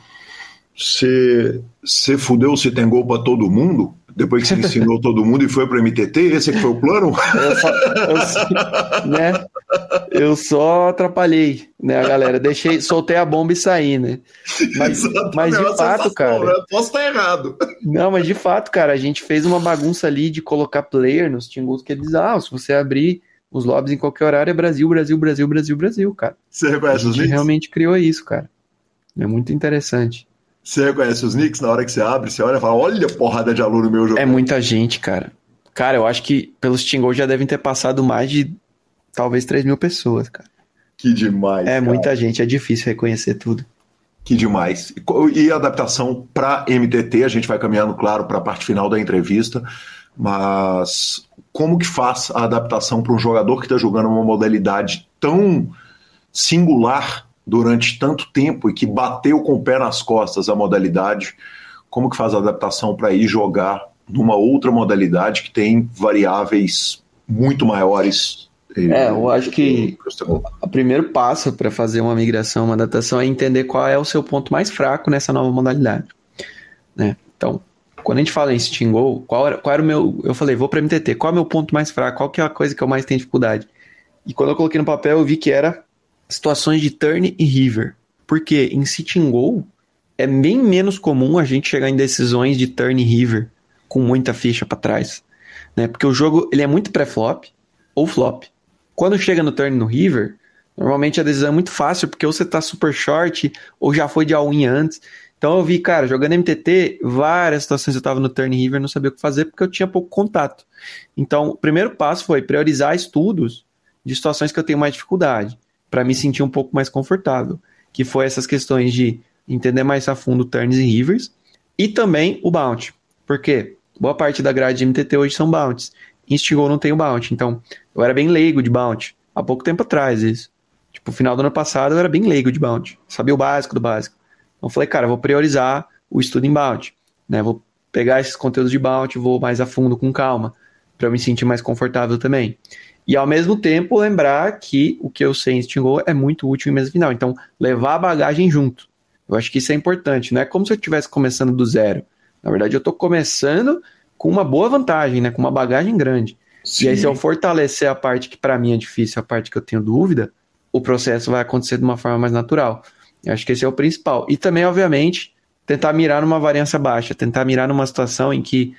você, fudeu se tem gol pra todo mundo? Depois que você ensinou todo mundo e foi pro MTT? Esse é que foi o plano? Eu só, eu né? Eu só atrapalhei, né, a galera? Deixei, soltei a bomba e saí, né? Mas, mas é de fato, cara. né? Posso estar errado. Não, mas de fato, cara, a gente fez uma bagunça ali de colocar player nos tingles que eles, ah, se você abrir os lobbies em qualquer horário é Brasil, Brasil, Brasil, Brasil, Brasil, cara. Você A reconhece os gente realmente criou isso, cara. É muito interessante. Você reconhece os nicks na hora que você abre, você olha e fala: olha a porrada de aluno meu jogando. É muita gente, cara. Cara, eu acho que pelos tingles já devem ter passado mais de talvez 3 mil pessoas, cara. Que demais. É cara. muita gente, é difícil reconhecer tudo. Que demais. E E a adaptação para MTT, a gente vai caminhando, claro, para a parte final da entrevista, mas como que faz a adaptação para um jogador que está jogando uma modalidade tão singular durante tanto tempo e que bateu com o pé nas costas a modalidade? Como que faz a adaptação para ir jogar numa outra modalidade que tem variáveis muito maiores? É, eu acho que o primeiro passo para fazer uma migração, uma adaptação é entender qual é o seu ponto mais fraco nessa nova modalidade, né? Então, quando a gente fala em Steam Go, qual era, qual era o meu, eu falei, vou para MTT, qual é o meu ponto mais fraco? Qual que é a coisa que eu mais tenho dificuldade? E quando eu coloquei no papel, eu vi que era situações de turn e river. Porque em Sitting Go é bem menos comum a gente chegar em decisões de turn e river com muita ficha para trás, né? Porque o jogo ele é muito pré-flop ou flop. Quando chega no turn no river, normalmente a decisão é muito fácil porque ou você tá super short ou já foi de all-in antes. Então eu vi, cara, jogando MTT, várias situações eu tava no turn river, não sabia o que fazer porque eu tinha pouco contato. Então, o primeiro passo foi priorizar estudos de situações que eu tenho mais dificuldade, para me sentir um pouco mais confortável, que foi essas questões de entender mais a fundo turns e rivers e também o bounty. Por quê? Boa parte da grade de MTT hoje são bounties. Em Stingol não tem o bounty, então eu era bem leigo de bounty. Há pouco tempo atrás, isso. Tipo, final do ano passado eu era bem leigo de bounty. Sabia o básico do básico. Então falei, cara, vou priorizar o estudo em bounty. Né? Vou pegar esses conteúdos de bounty, vou mais a fundo com calma, para eu me sentir mais confortável também. E ao mesmo tempo lembrar que o que eu sei em Stingol é muito útil em mesa final. Então, levar a bagagem junto. Eu acho que isso é importante. Não é como se eu estivesse começando do zero. Na verdade, eu estou começando com uma boa vantagem, né? com uma bagagem grande. E aí, se eu fortalecer a parte que para mim é difícil, a parte que eu tenho dúvida, o processo vai acontecer de uma forma mais natural. Eu acho que esse é o principal. E também, obviamente, tentar mirar numa variância baixa, tentar mirar numa situação em que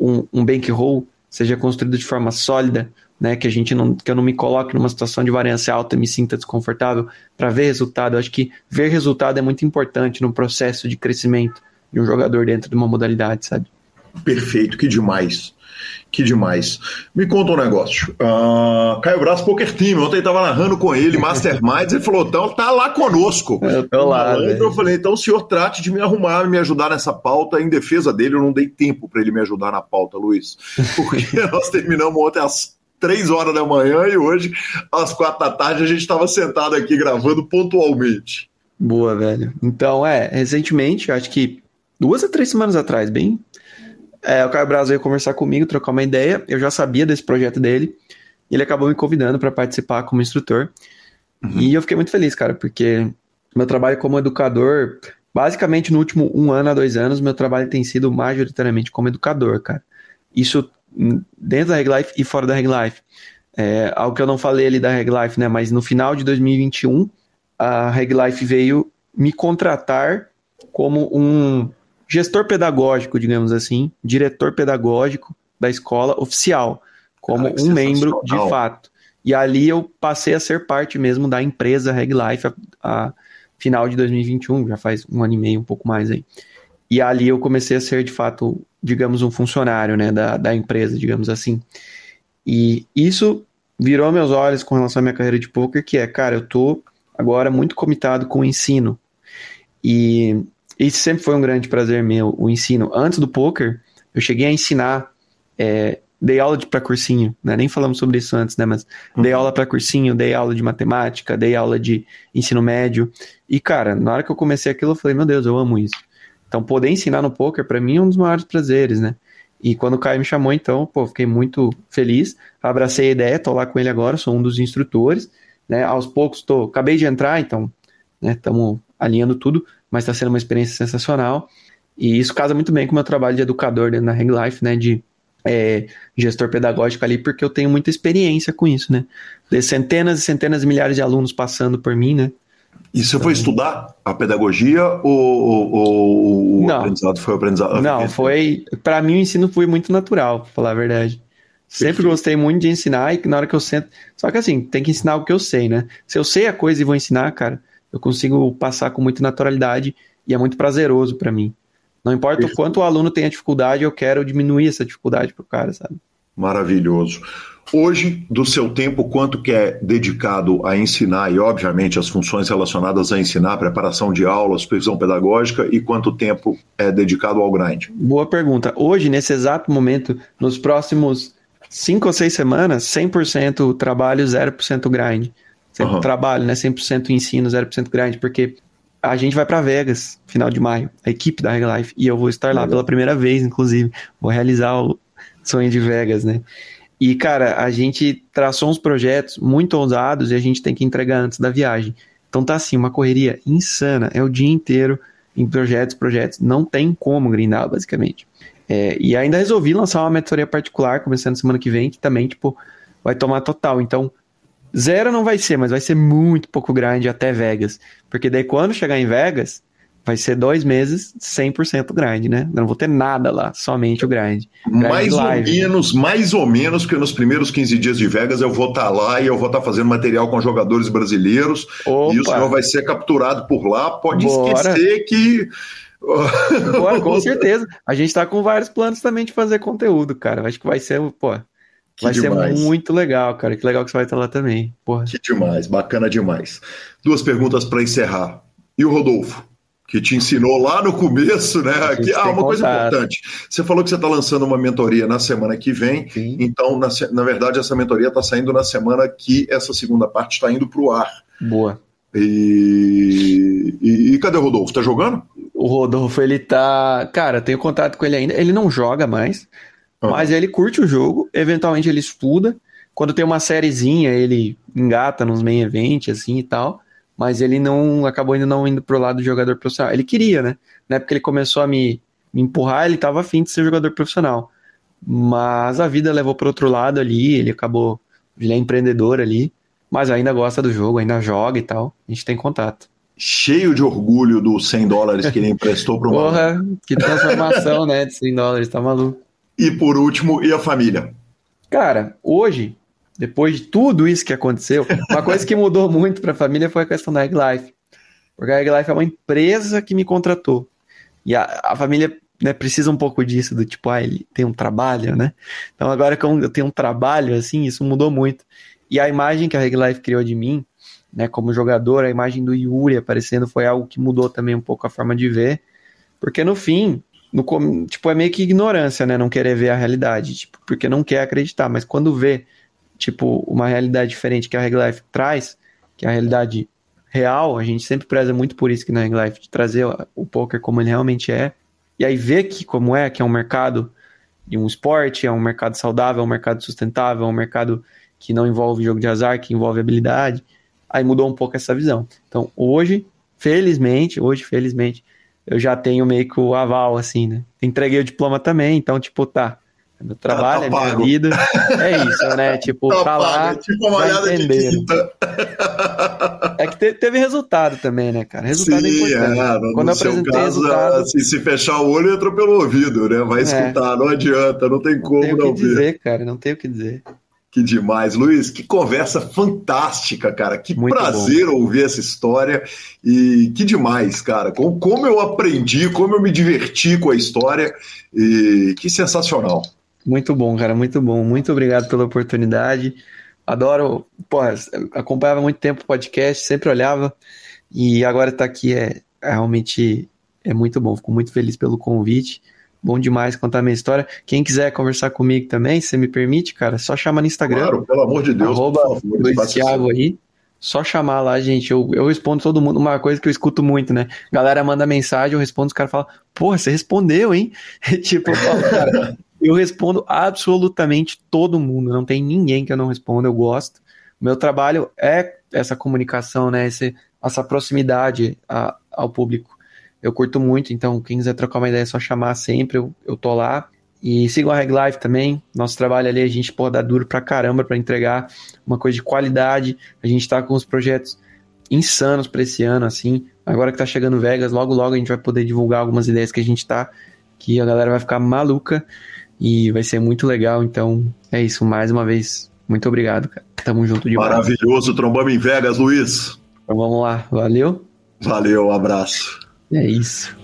um, um bankroll seja construído de forma sólida, né, que a gente não, que eu não me coloque numa situação de variância alta e me sinta desconfortável para ver resultado. Eu acho que ver resultado é muito importante no processo de crescimento de um jogador dentro de uma modalidade, sabe? Perfeito, que demais. Que demais. Me conta um negócio. Uh, Caio Braz Poker Team, ontem estava narrando com ele, Masterminds, ele falou: então tá lá conosco. Eu tô lá, velho. eu falei, então o senhor trate de me arrumar, me ajudar nessa pauta. Em defesa dele, eu não dei tempo para ele me ajudar na pauta, Luiz. Porque nós terminamos ontem às três horas da manhã e hoje, às quatro da tarde, a gente estava sentado aqui gravando pontualmente. Boa, velho. Então, é, recentemente, acho que duas a três semanas atrás, bem. É, o Caio Braz veio conversar comigo, trocar uma ideia. Eu já sabia desse projeto dele. E ele acabou me convidando para participar como instrutor. Uhum. E eu fiquei muito feliz, cara, porque meu trabalho como educador, basicamente no último um ano a dois anos, meu trabalho tem sido majoritariamente como educador, cara. Isso dentro da Reg Life e fora da Reg Life. É, algo que eu não falei ali da Reg Life, né? Mas no final de 2021, a Reg Life veio me contratar como um gestor pedagógico, digamos assim, diretor pedagógico da escola oficial, como Cara, um membro de fato. E ali eu passei a ser parte mesmo da empresa Reg Life a, a, final de 2021, já faz um ano e meio, um pouco mais aí. E ali eu comecei a ser de fato, digamos, um funcionário né, da, da empresa, digamos assim. E isso virou meus olhos com relação à minha carreira de poker, que é, cara, eu tô agora muito comitado com o ensino. E isso sempre foi um grande prazer meu, o ensino. Antes do poker, eu cheguei a ensinar, é, dei aula para cursinho, né? nem falamos sobre isso antes, né? Mas uhum. dei aula para cursinho, dei aula de matemática, dei aula de ensino médio. E, cara, na hora que eu comecei aquilo, eu falei, meu Deus, eu amo isso. Então, poder ensinar no poker, para mim, é um dos maiores prazeres, né? E quando o Caio me chamou, então, pô, fiquei muito feliz. Abracei a ideia, tô lá com ele agora, sou um dos instrutores, né? Aos poucos tô, acabei de entrar, então, né, estamos alinhando tudo, mas está sendo uma experiência sensacional. E isso casa muito bem com o meu trabalho de educador dentro da Reg Life, né? De é, gestor pedagógico ali, porque eu tenho muita experiência com isso, né? De centenas e centenas de milhares de alunos passando por mim, né? E você foi estudar a pedagogia ou, ou o Não. aprendizado foi o aprendizado? Não, foi. Para mim, o ensino foi muito natural, pra falar a verdade. Sempre Perfeito. gostei muito de ensinar e na hora que eu sento. Só que assim, tem que ensinar o que eu sei, né? Se eu sei a coisa e vou ensinar, cara, eu consigo passar com muita naturalidade e é muito prazeroso pra mim. Não importa o Perfeito. quanto o aluno tenha dificuldade, eu quero diminuir essa dificuldade pro cara, sabe? Maravilhoso. Hoje, do seu tempo, quanto que é dedicado a ensinar e, obviamente, as funções relacionadas a ensinar, preparação de aula, supervisão pedagógica e quanto tempo é dedicado ao grind? Boa pergunta. Hoje, nesse exato momento, nos próximos cinco ou seis semanas, 100% trabalho, 0% grind. Sempre Aham. trabalho, né? 100% ensino, 0% grind, porque a gente vai para Vegas, final de maio, a equipe da Reg Life, e eu vou estar lá Legal. pela primeira vez, inclusive. Vou realizar o sonho de Vegas, né? E, cara, a gente traçou uns projetos muito ousados e a gente tem que entregar antes da viagem. Então tá assim, uma correria insana. É o dia inteiro em projetos, projetos. Não tem como grindar, basicamente. É, e ainda resolvi lançar uma mentoria particular, começando semana que vem, que também, tipo, vai tomar total. Então, zero não vai ser, mas vai ser muito pouco grind até Vegas. Porque daí quando chegar em Vegas, vai ser dois meses 100% grind, né? Eu não vou ter nada lá, somente o grind. Grind Mais ou live. menos, mais ou menos, porque nos primeiros 15 dias de Vegas eu vou estar lá e eu vou estar fazendo material com jogadores brasileiros e o senhor Opa, vai ser capturado por lá. Pode Bora. esquecer que. bora, com certeza. A gente tá com vários planos também de fazer conteúdo, cara. Acho que vai ser, pô, Que vai demais. ser muito legal, cara. Que legal que você vai estar lá também. Porra. Que demais, bacana demais. Duas perguntas para encerrar. E o Rodolfo, que te ensinou lá no começo, né? Que, ah, uma coisa contato. importante. Você falou que você está lançando uma mentoria na semana que vem. Sim. Então, na, na verdade, essa mentoria está saindo na semana que essa segunda parte está indo para o ar. Boa. E, e, e cadê o Rodolfo? Tá jogando? O Rodolfo, ele tá. Cara, tenho contato com ele ainda. Ele não joga mais, Ah. mas ele curte o jogo. Eventualmente ele estuda. Quando tem uma sériezinha, ele engata nos main event, assim e tal. Mas ele não acabou ainda não indo pro lado do jogador profissional. Ele queria, né? Na época que ele começou a me, me empurrar, ele tava afim de ser jogador profissional. Mas a vida levou pro outro lado ali, ele acabou. Ele é empreendedor ali, mas ainda gosta do jogo, ainda joga e tal. A gente tem contato. Cheio de orgulho dos 100 dólares que ele emprestou para o Porra, que transformação, né? De 100 dólares, tá maluco. E por último, e a família? Cara, hoje, depois de tudo isso que aconteceu, uma coisa que mudou muito pra família foi a questão da Egg Life. Porque a Egg Life é uma empresa que me contratou. E a, a família né, precisa um pouco disso, do tipo, ah, ele tem um trabalho, né? Então agora que eu tenho um trabalho, assim, isso mudou muito. E a imagem que a Egg Life criou de mim, né, como jogador, a imagem do Yuri aparecendo foi algo que mudou também um pouco a forma de ver. Porque no fim, no, tipo, é meio que ignorância, né? Não querer ver a realidade, tipo, porque não quer acreditar. Mas quando vê, tipo, uma realidade diferente que a Reg Life traz, que é a realidade real, a gente sempre preza muito por isso que na Reg Life, de trazer o- poker como ele realmente é. E aí ver que como é, que é um mercado de um esporte, é um mercado saudável, é um mercado sustentável, é um mercado que não envolve jogo de azar, que envolve habilidade. Aí mudou um pouco essa visão. Então, hoje, felizmente, hoje, felizmente, eu já tenho meio que o aval, assim, né? Entreguei o diploma também, então, tipo, tá. É meu trabalho, tá é minha vida. É isso, né? Tipo, tá, lá. paga, tipo uma olhada de entenderam. quinta. É que te- teve resultado também, né, cara? Resultado é importante. é, no, Quando no eu seu apresentei caso, resultado- assim, se fechar o olho, entra pelo ouvido, né? Vai É. escutar, não adianta, não tem Não como tenho o não que ver. dizer, cara. Não tenho o que dizer. Que demais, Luiz. Que conversa fantástica, cara. Que Muito prazer ouvir essa história. E que demais, cara. Com- Como eu aprendi, como eu me diverti com a história. E que sensacional. Muito bom, cara, muito bom. Muito obrigado pela oportunidade. Adoro, pô, acompanhava muito tempo o podcast, sempre olhava e agora estar aqui é, é realmente é muito bom. Fico muito feliz pelo convite. Bom demais contar minha história. Quem quiser conversar comigo também, se você me permite, cara, só chamar no Instagram. Claro, pelo amor de Deus. arroba por favor, Luiz Thiago aí. Só chamar lá, gente. Eu, eu respondo todo mundo. Uma coisa que eu escuto muito, né? Galera manda mensagem, eu respondo, os caras falam, porra, você respondeu, hein? tipo, eu falo, cara, eu respondo absolutamente todo mundo. Não tem ninguém que eu não responda, eu gosto. O meu trabalho é essa comunicação, né? Esse, essa proximidade a- ao público. Eu curto muito, então quem quiser trocar uma ideia é só chamar sempre, eu, eu tô lá. E sigam a Reg Life também. Nosso trabalho ali, a gente pode dar duro pra caramba para entregar uma coisa de qualidade. A gente tá com os projetos insanos para esse ano, assim. Agora que tá chegando Vegas, logo logo a gente vai poder divulgar algumas ideias que a gente tá, que a galera vai ficar maluca e vai ser muito legal. Então, é isso. Mais uma vez, muito obrigado, cara. Tamo junto demais. Maravilhoso, trombamos em Vegas, Luiz. Então vamos lá. Valeu. Valeu, um abraço. É isso.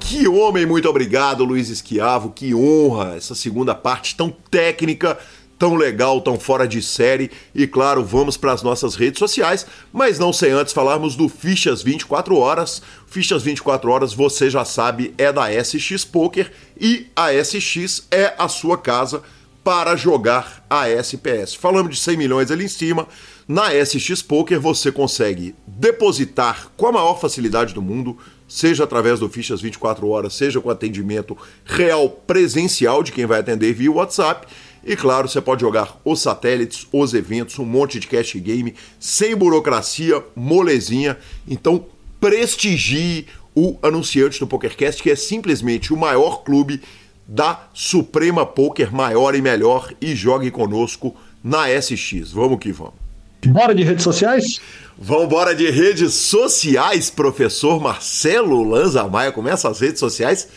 Que homem, muito obrigado, Luiz Esquiavo. Que honra essa segunda parte tão técnica, tão legal, tão fora de série. E claro, vamos para as nossas redes sociais, mas não sem antes falarmos do Fichas 24 Horas. Fichas 24 Horas, você já sabe, é da SX Poker e a SX é a sua casa para jogar a SPS. Falamos de 100 milhões ali em cima. Na SX Poker você consegue depositar com a maior facilidade do mundo, seja através do Fichas 24 horas, seja com atendimento real presencial de quem vai atender via WhatsApp. E claro, você pode jogar os satélites, os eventos, um monte de cash game, sem burocracia, molezinha. Então prestigie o anunciante do PokerCast, que é simplesmente o maior clube da Suprema Poker, maior e melhor, e jogue conosco na SX. Vamos que vamos. Bora de redes sociais? Vambora de redes sociais, professor Marcelo Lanza Maia. Começa as redes sociais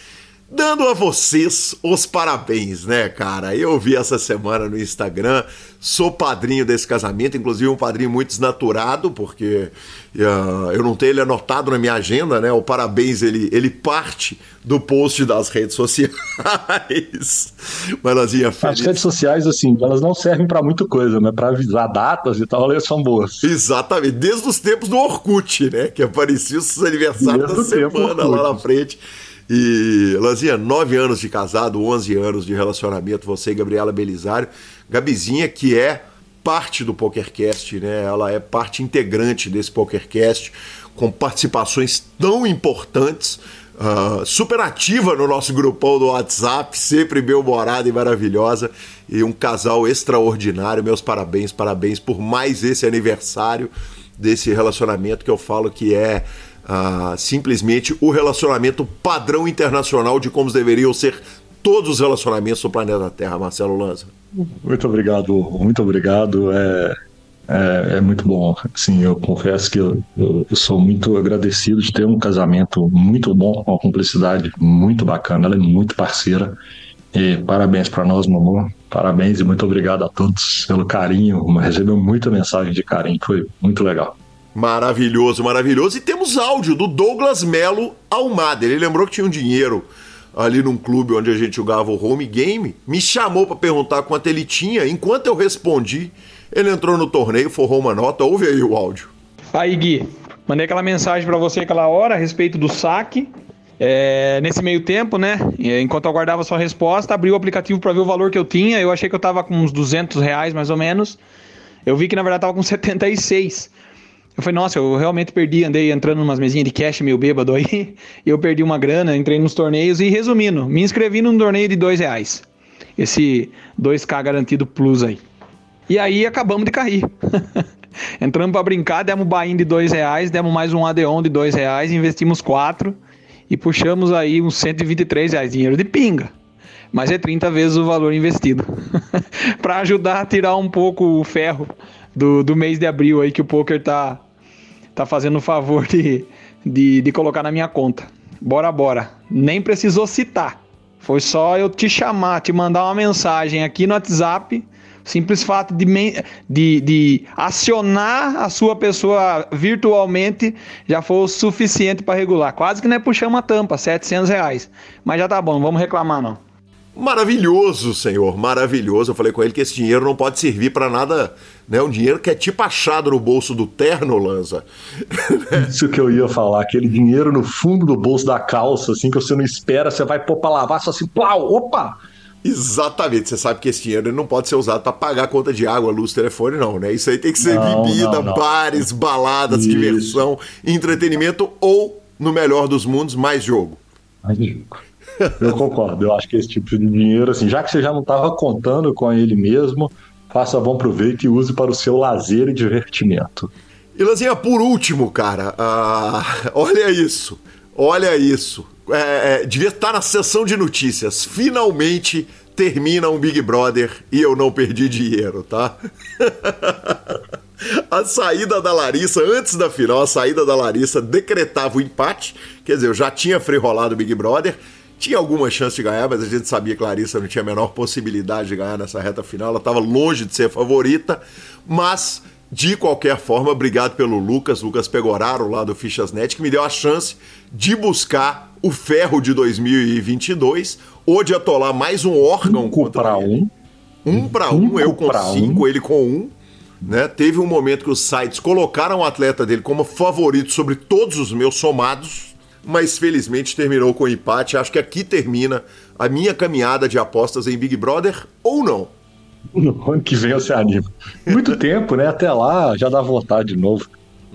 dando a vocês os parabéns, né, cara? Eu vi essa semana no Instagram, sou padrinho desse casamento, inclusive um padrinho muito desnaturado, porque uh, eu não tenho ele anotado na minha agenda, né? O parabéns ele, ele parte do post das redes sociais. Manazinha feliz. As redes sociais, assim, elas não servem para muita coisa, né? Para avisar datas e tal, elas são boas. Exatamente, desde os tempos do Orkut, né? Que aparecia os aniversários da semana lá na frente. E, Lanzinha, nove anos de casado, 11 anos de relacionamento, você e Gabriela Belisário. Gabizinha, que é parte do PokerCast, né? Ela é parte integrante desse PokerCast, com participações tão importantes. Uh, super ativa no nosso grupão do WhatsApp, sempre bem-humorada e maravilhosa, e um casal extraordinário. Meus parabéns, parabéns por mais esse aniversário desse relacionamento que eu falo que é ah, simplesmente o relacionamento padrão internacional de como deveriam ser todos os relacionamentos do planeta Terra, Marcelo Lanza. Muito obrigado, muito obrigado. É, é, é muito bom. Sim, eu confesso que eu, eu, sou muito agradecido de ter um casamento muito bom, uma cumplicidade muito bacana. Ela é muito parceira. E parabéns para nós, meu amor. Parabéns e muito obrigado a todos pelo carinho. Recebeu muita mensagem de carinho, foi muito legal. Maravilhoso, maravilhoso. E temos áudio do Douglas Melo Almada. Ele lembrou que tinha um dinheiro ali num clube onde a gente jogava o home game. Me chamou para perguntar quanto ele tinha. Enquanto eu respondi, ele entrou no torneio, forrou uma nota. Ouve aí o áudio. Aí, Gui. Mandei aquela mensagem para você aquela hora a respeito do saque. É, nesse meio tempo, né? Enquanto eu aguardava sua resposta, abri o aplicativo para ver o valor que eu tinha. Eu achei que eu tava com uns 200 reais mais ou menos. Eu vi que na verdade tava com 76. Eu falei, nossa, eu realmente perdi, andei entrando umas mesinhas de cash meio bêbado aí, eu perdi uma grana, entrei nos torneios e resumindo, me inscrevi num torneio de dois reais. Esse 2K garantido plus aí. E aí acabamos de cair. Entramos para brincar, demos bain de dois reais, demos mais um Adeon de dois reais, investimos quatro e puxamos aí uns 123 reais, dinheiro de pinga. Mas é 30 vezes o valor investido. para ajudar a tirar um pouco o ferro do, do mês de abril aí que o poker tá tá fazendo o favor de, de, de colocar na minha conta. Bora, bora. Nem precisou citar. Foi só eu te chamar, te mandar uma mensagem aqui no WhatsApp. Simples fato de, de, de acionar a sua pessoa virtualmente já foi o suficiente para regular. Quase que não é puxar uma tampa, 700 reais. Mas já tá bom, não vamos reclamar não. Maravilhoso, senhor, maravilhoso. Eu falei com ele que esse dinheiro não pode servir para nada, né? Um dinheiro que é tipo achado no bolso do terno, Lanza. Isso que eu ia falar, aquele dinheiro no fundo do bolso da calça, assim, que você não espera, você vai pôr pra lavar, só assim, plau, opa! Exatamente, você sabe que esse dinheiro não pode ser usado para pagar a conta de água, luz, telefone, não, né? Isso aí tem que ser não, bebida, não, não. bares, baladas, Isso. diversão, entretenimento ou, no melhor dos mundos, mais jogo. Mais jogo. Eu concordo. Eu acho que esse tipo de dinheiro, assim, já que você já não estava contando com ele mesmo, faça bom proveito e use para o seu lazer e divertimento. E Lanzinha, por último, cara, ah, olha isso, olha isso. É, é, devia estar na sessão de notícias. Finalmente termina um Big Brother e eu não perdi dinheiro, tá? a saída da Larissa, antes da final, a saída da Larissa decretava o empate. Quer dizer, eu já tinha free-rolado o Big Brother, tinha alguma chance de ganhar, mas a gente sabia que Larissa não tinha a menor possibilidade de ganhar nessa reta final. Ela estava longe de ser favorita, mas de qualquer forma, obrigado pelo Lucas, Lucas Pegoraro lá do Fichasnet, que me deu a chance de buscar o ferro de 2022 ou de atolar mais um órgão contra ele. um. Um para um, Cinco eu com cinco, um. ele com um. Né? Teve um momento que os sites colocaram o atleta dele como favorito sobre todos os meus somados, mas felizmente terminou com empate. Acho que aqui termina a minha caminhada de apostas em Big Brother ou não. No ano que vem você anima. Muito tempo, né? Até lá já dá vontade de novo.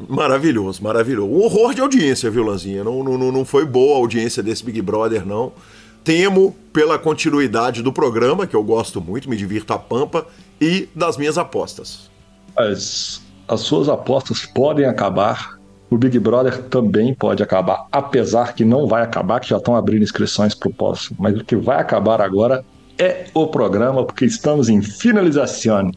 Maravilhoso, maravilhoso. Um horror de audiência, viu, Lanzinha? Não, não, não foi boa a audiência desse Big Brother, não. Temo pela continuidade do programa, que eu gosto muito, me divirto a pampa, e das minhas apostas. As, as suas apostas podem acabar. O Big Brother também pode acabar, apesar que não vai acabar, que já estão abrindo inscrições para o próximo. Mas o que vai acabar agora é o programa, porque estamos em finalização.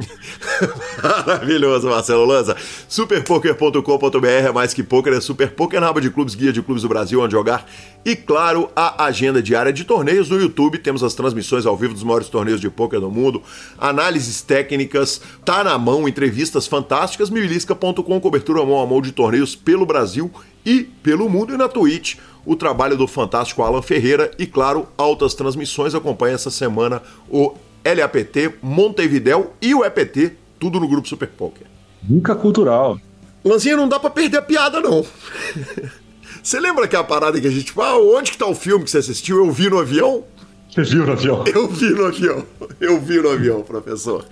Maravilhoso, Marcelo Lanza. Superpoker.com.br é mais que poker, é Super Poker na aba de clubes, guia de clubes do Brasil, onde jogar. E claro, a agenda diária de torneios no YouTube. Temos as transmissões ao vivo dos maiores torneios de poker do mundo, análises técnicas, tá na mão, entrevistas fantásticas. Milisca.com, cobertura mão a mão de torneios pelo Brasil e pelo mundo e na Twitch. O trabalho do fantástico Alan Ferreira e, claro, altas transmissões. Acompanha essa semana o LAPT, Montevidéu e o EPT, tudo no grupo Super Poker. Dica cultural. Lanzinha, não dá pra perder a piada, não. Você lembra que a parada que a gente. Ah, onde que tá o filme que você assistiu? Eu vi no avião? Você viu no avião? Eu vi no avião. Eu vi no avião, professor.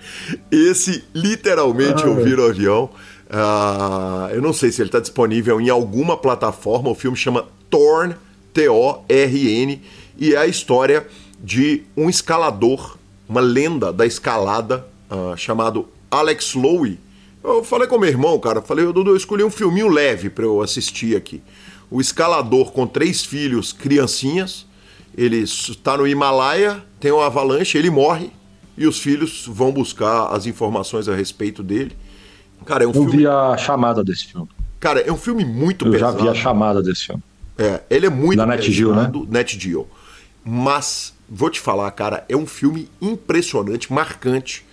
Esse, literalmente, eu vi no avião. Ah, eu não sei se ele está disponível em alguma plataforma. O filme chama Torn, T-O-R-N, e é a história de um escalador, uma lenda da escalada, ah, chamado Alex Lowe. Eu falei com meu irmão, cara, falei, Dudu, eu escolhi um filminho leve para eu assistir aqui. O escalador com três filhos, criancinhas, ele está no Himalaia, tem uma avalanche, ele morre e os filhos vão buscar as informações a respeito dele. Cara, é um Eu filme. vi a chamada desse filme. Cara, é um filme muito Eu já pesado. vi a chamada desse filme. É, ele é muito Da Net Geo, né? Net Geo. Mas, vou te falar, cara, é um filme impressionante, marcante.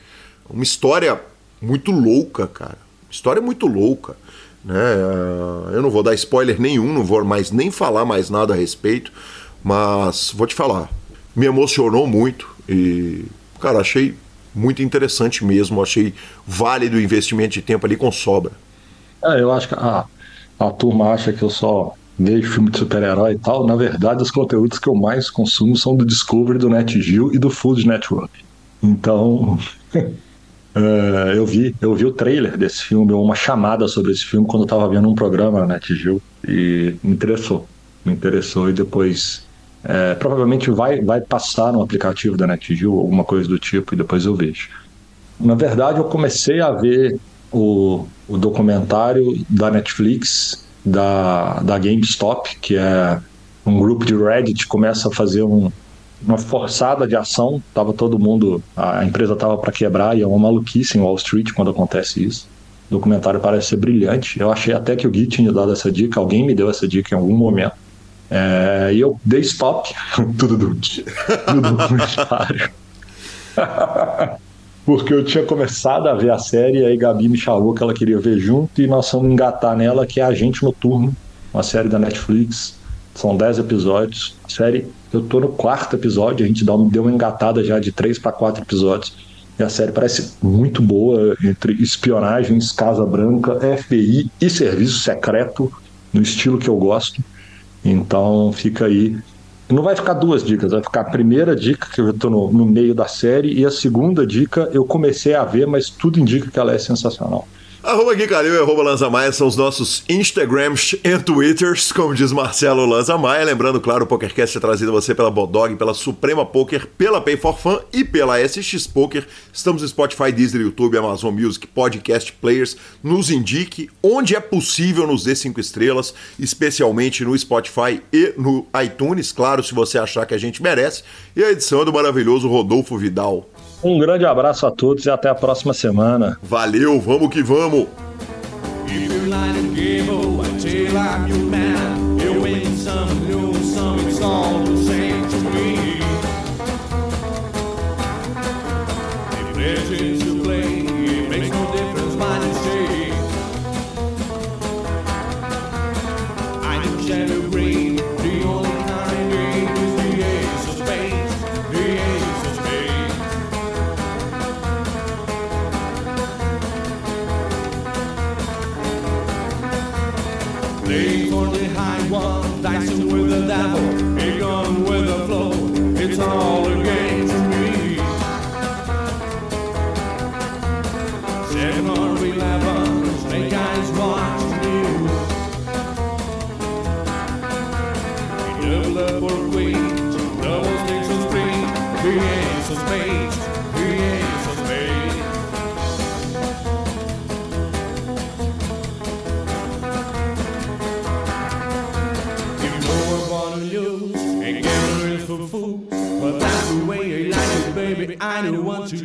Uma história muito louca, cara. História muito louca. Né? Ah, Eu não vou dar spoiler nenhum, não vou mais nem falar mais nada a respeito. Mas vou te falar, me emocionou muito e, cara, achei muito interessante mesmo. Achei válido o investimento de tempo ali com sobra. É, eu acho que a, a turma acha que eu só vejo filme de super-herói e tal. Na verdade, os conteúdos que eu mais consumo são do Discovery, do NetGeo e do Food Network. Então, é, eu vi eu vi o trailer desse filme, uma chamada sobre esse filme, quando eu estava vendo um programa na NetGeo e me interessou. Me interessou e depois. É, provavelmente vai, vai passar no aplicativo da NetGeo, alguma coisa do tipo, e depois eu vejo. Na verdade, eu comecei a ver o, o documentário da Netflix, da, da GameStop, que é um grupo de Reddit, começa a fazer um, uma forçada de ação. Tava todo mundo, a empresa tava para quebrar e é uma maluquice em Wall Street quando acontece isso. O documentário parece ser brilhante. Eu achei até que o Gui tinha dado essa dica, alguém me deu essa dica em algum momento. É, e eu dei stop, tudo do, documentário. Porque eu tinha começado a ver a série, aí Gabi me chamou que ela queria ver junto, e nós vamos engatar nela, que é Agente Noturno, uma série da Netflix. São 10 episódios. A série, eu tô no quarto episódio, a gente deu uma engatada já de 3 para 4 episódios. E a série parece muito boa entre espionagens, Casa Branca, FBI e serviço secreto, no estilo que eu gosto. Então fica aí. Não vai ficar duas dicas, vai ficar a primeira dica, que eu já tô no, no meio da série, e a segunda dica eu comecei a ver, mas tudo indica que ela é sensacional. Arroba Gui Calil e arroba Lanza Maia são os nossos Instagrams e Twitters, como diz Marcelo Lanza Maia. Lembrando, claro, o PokerCast é trazido a você pela Bodog, pela Suprema Poker, pela Pay for Fun e pela SX Poker. Estamos no Spotify, Deezer, YouTube, Amazon Music, Podcast Players. Nos indique onde é possível nos dê cinco estrelas, especialmente no Spotify e no iTunes, claro, se você achar que a gente merece. E a edição é do maravilhoso Rodolfo Vidal. Um grande abraço a todos e até a próxima semana. Valeu, vamos que vamos! If I don't want to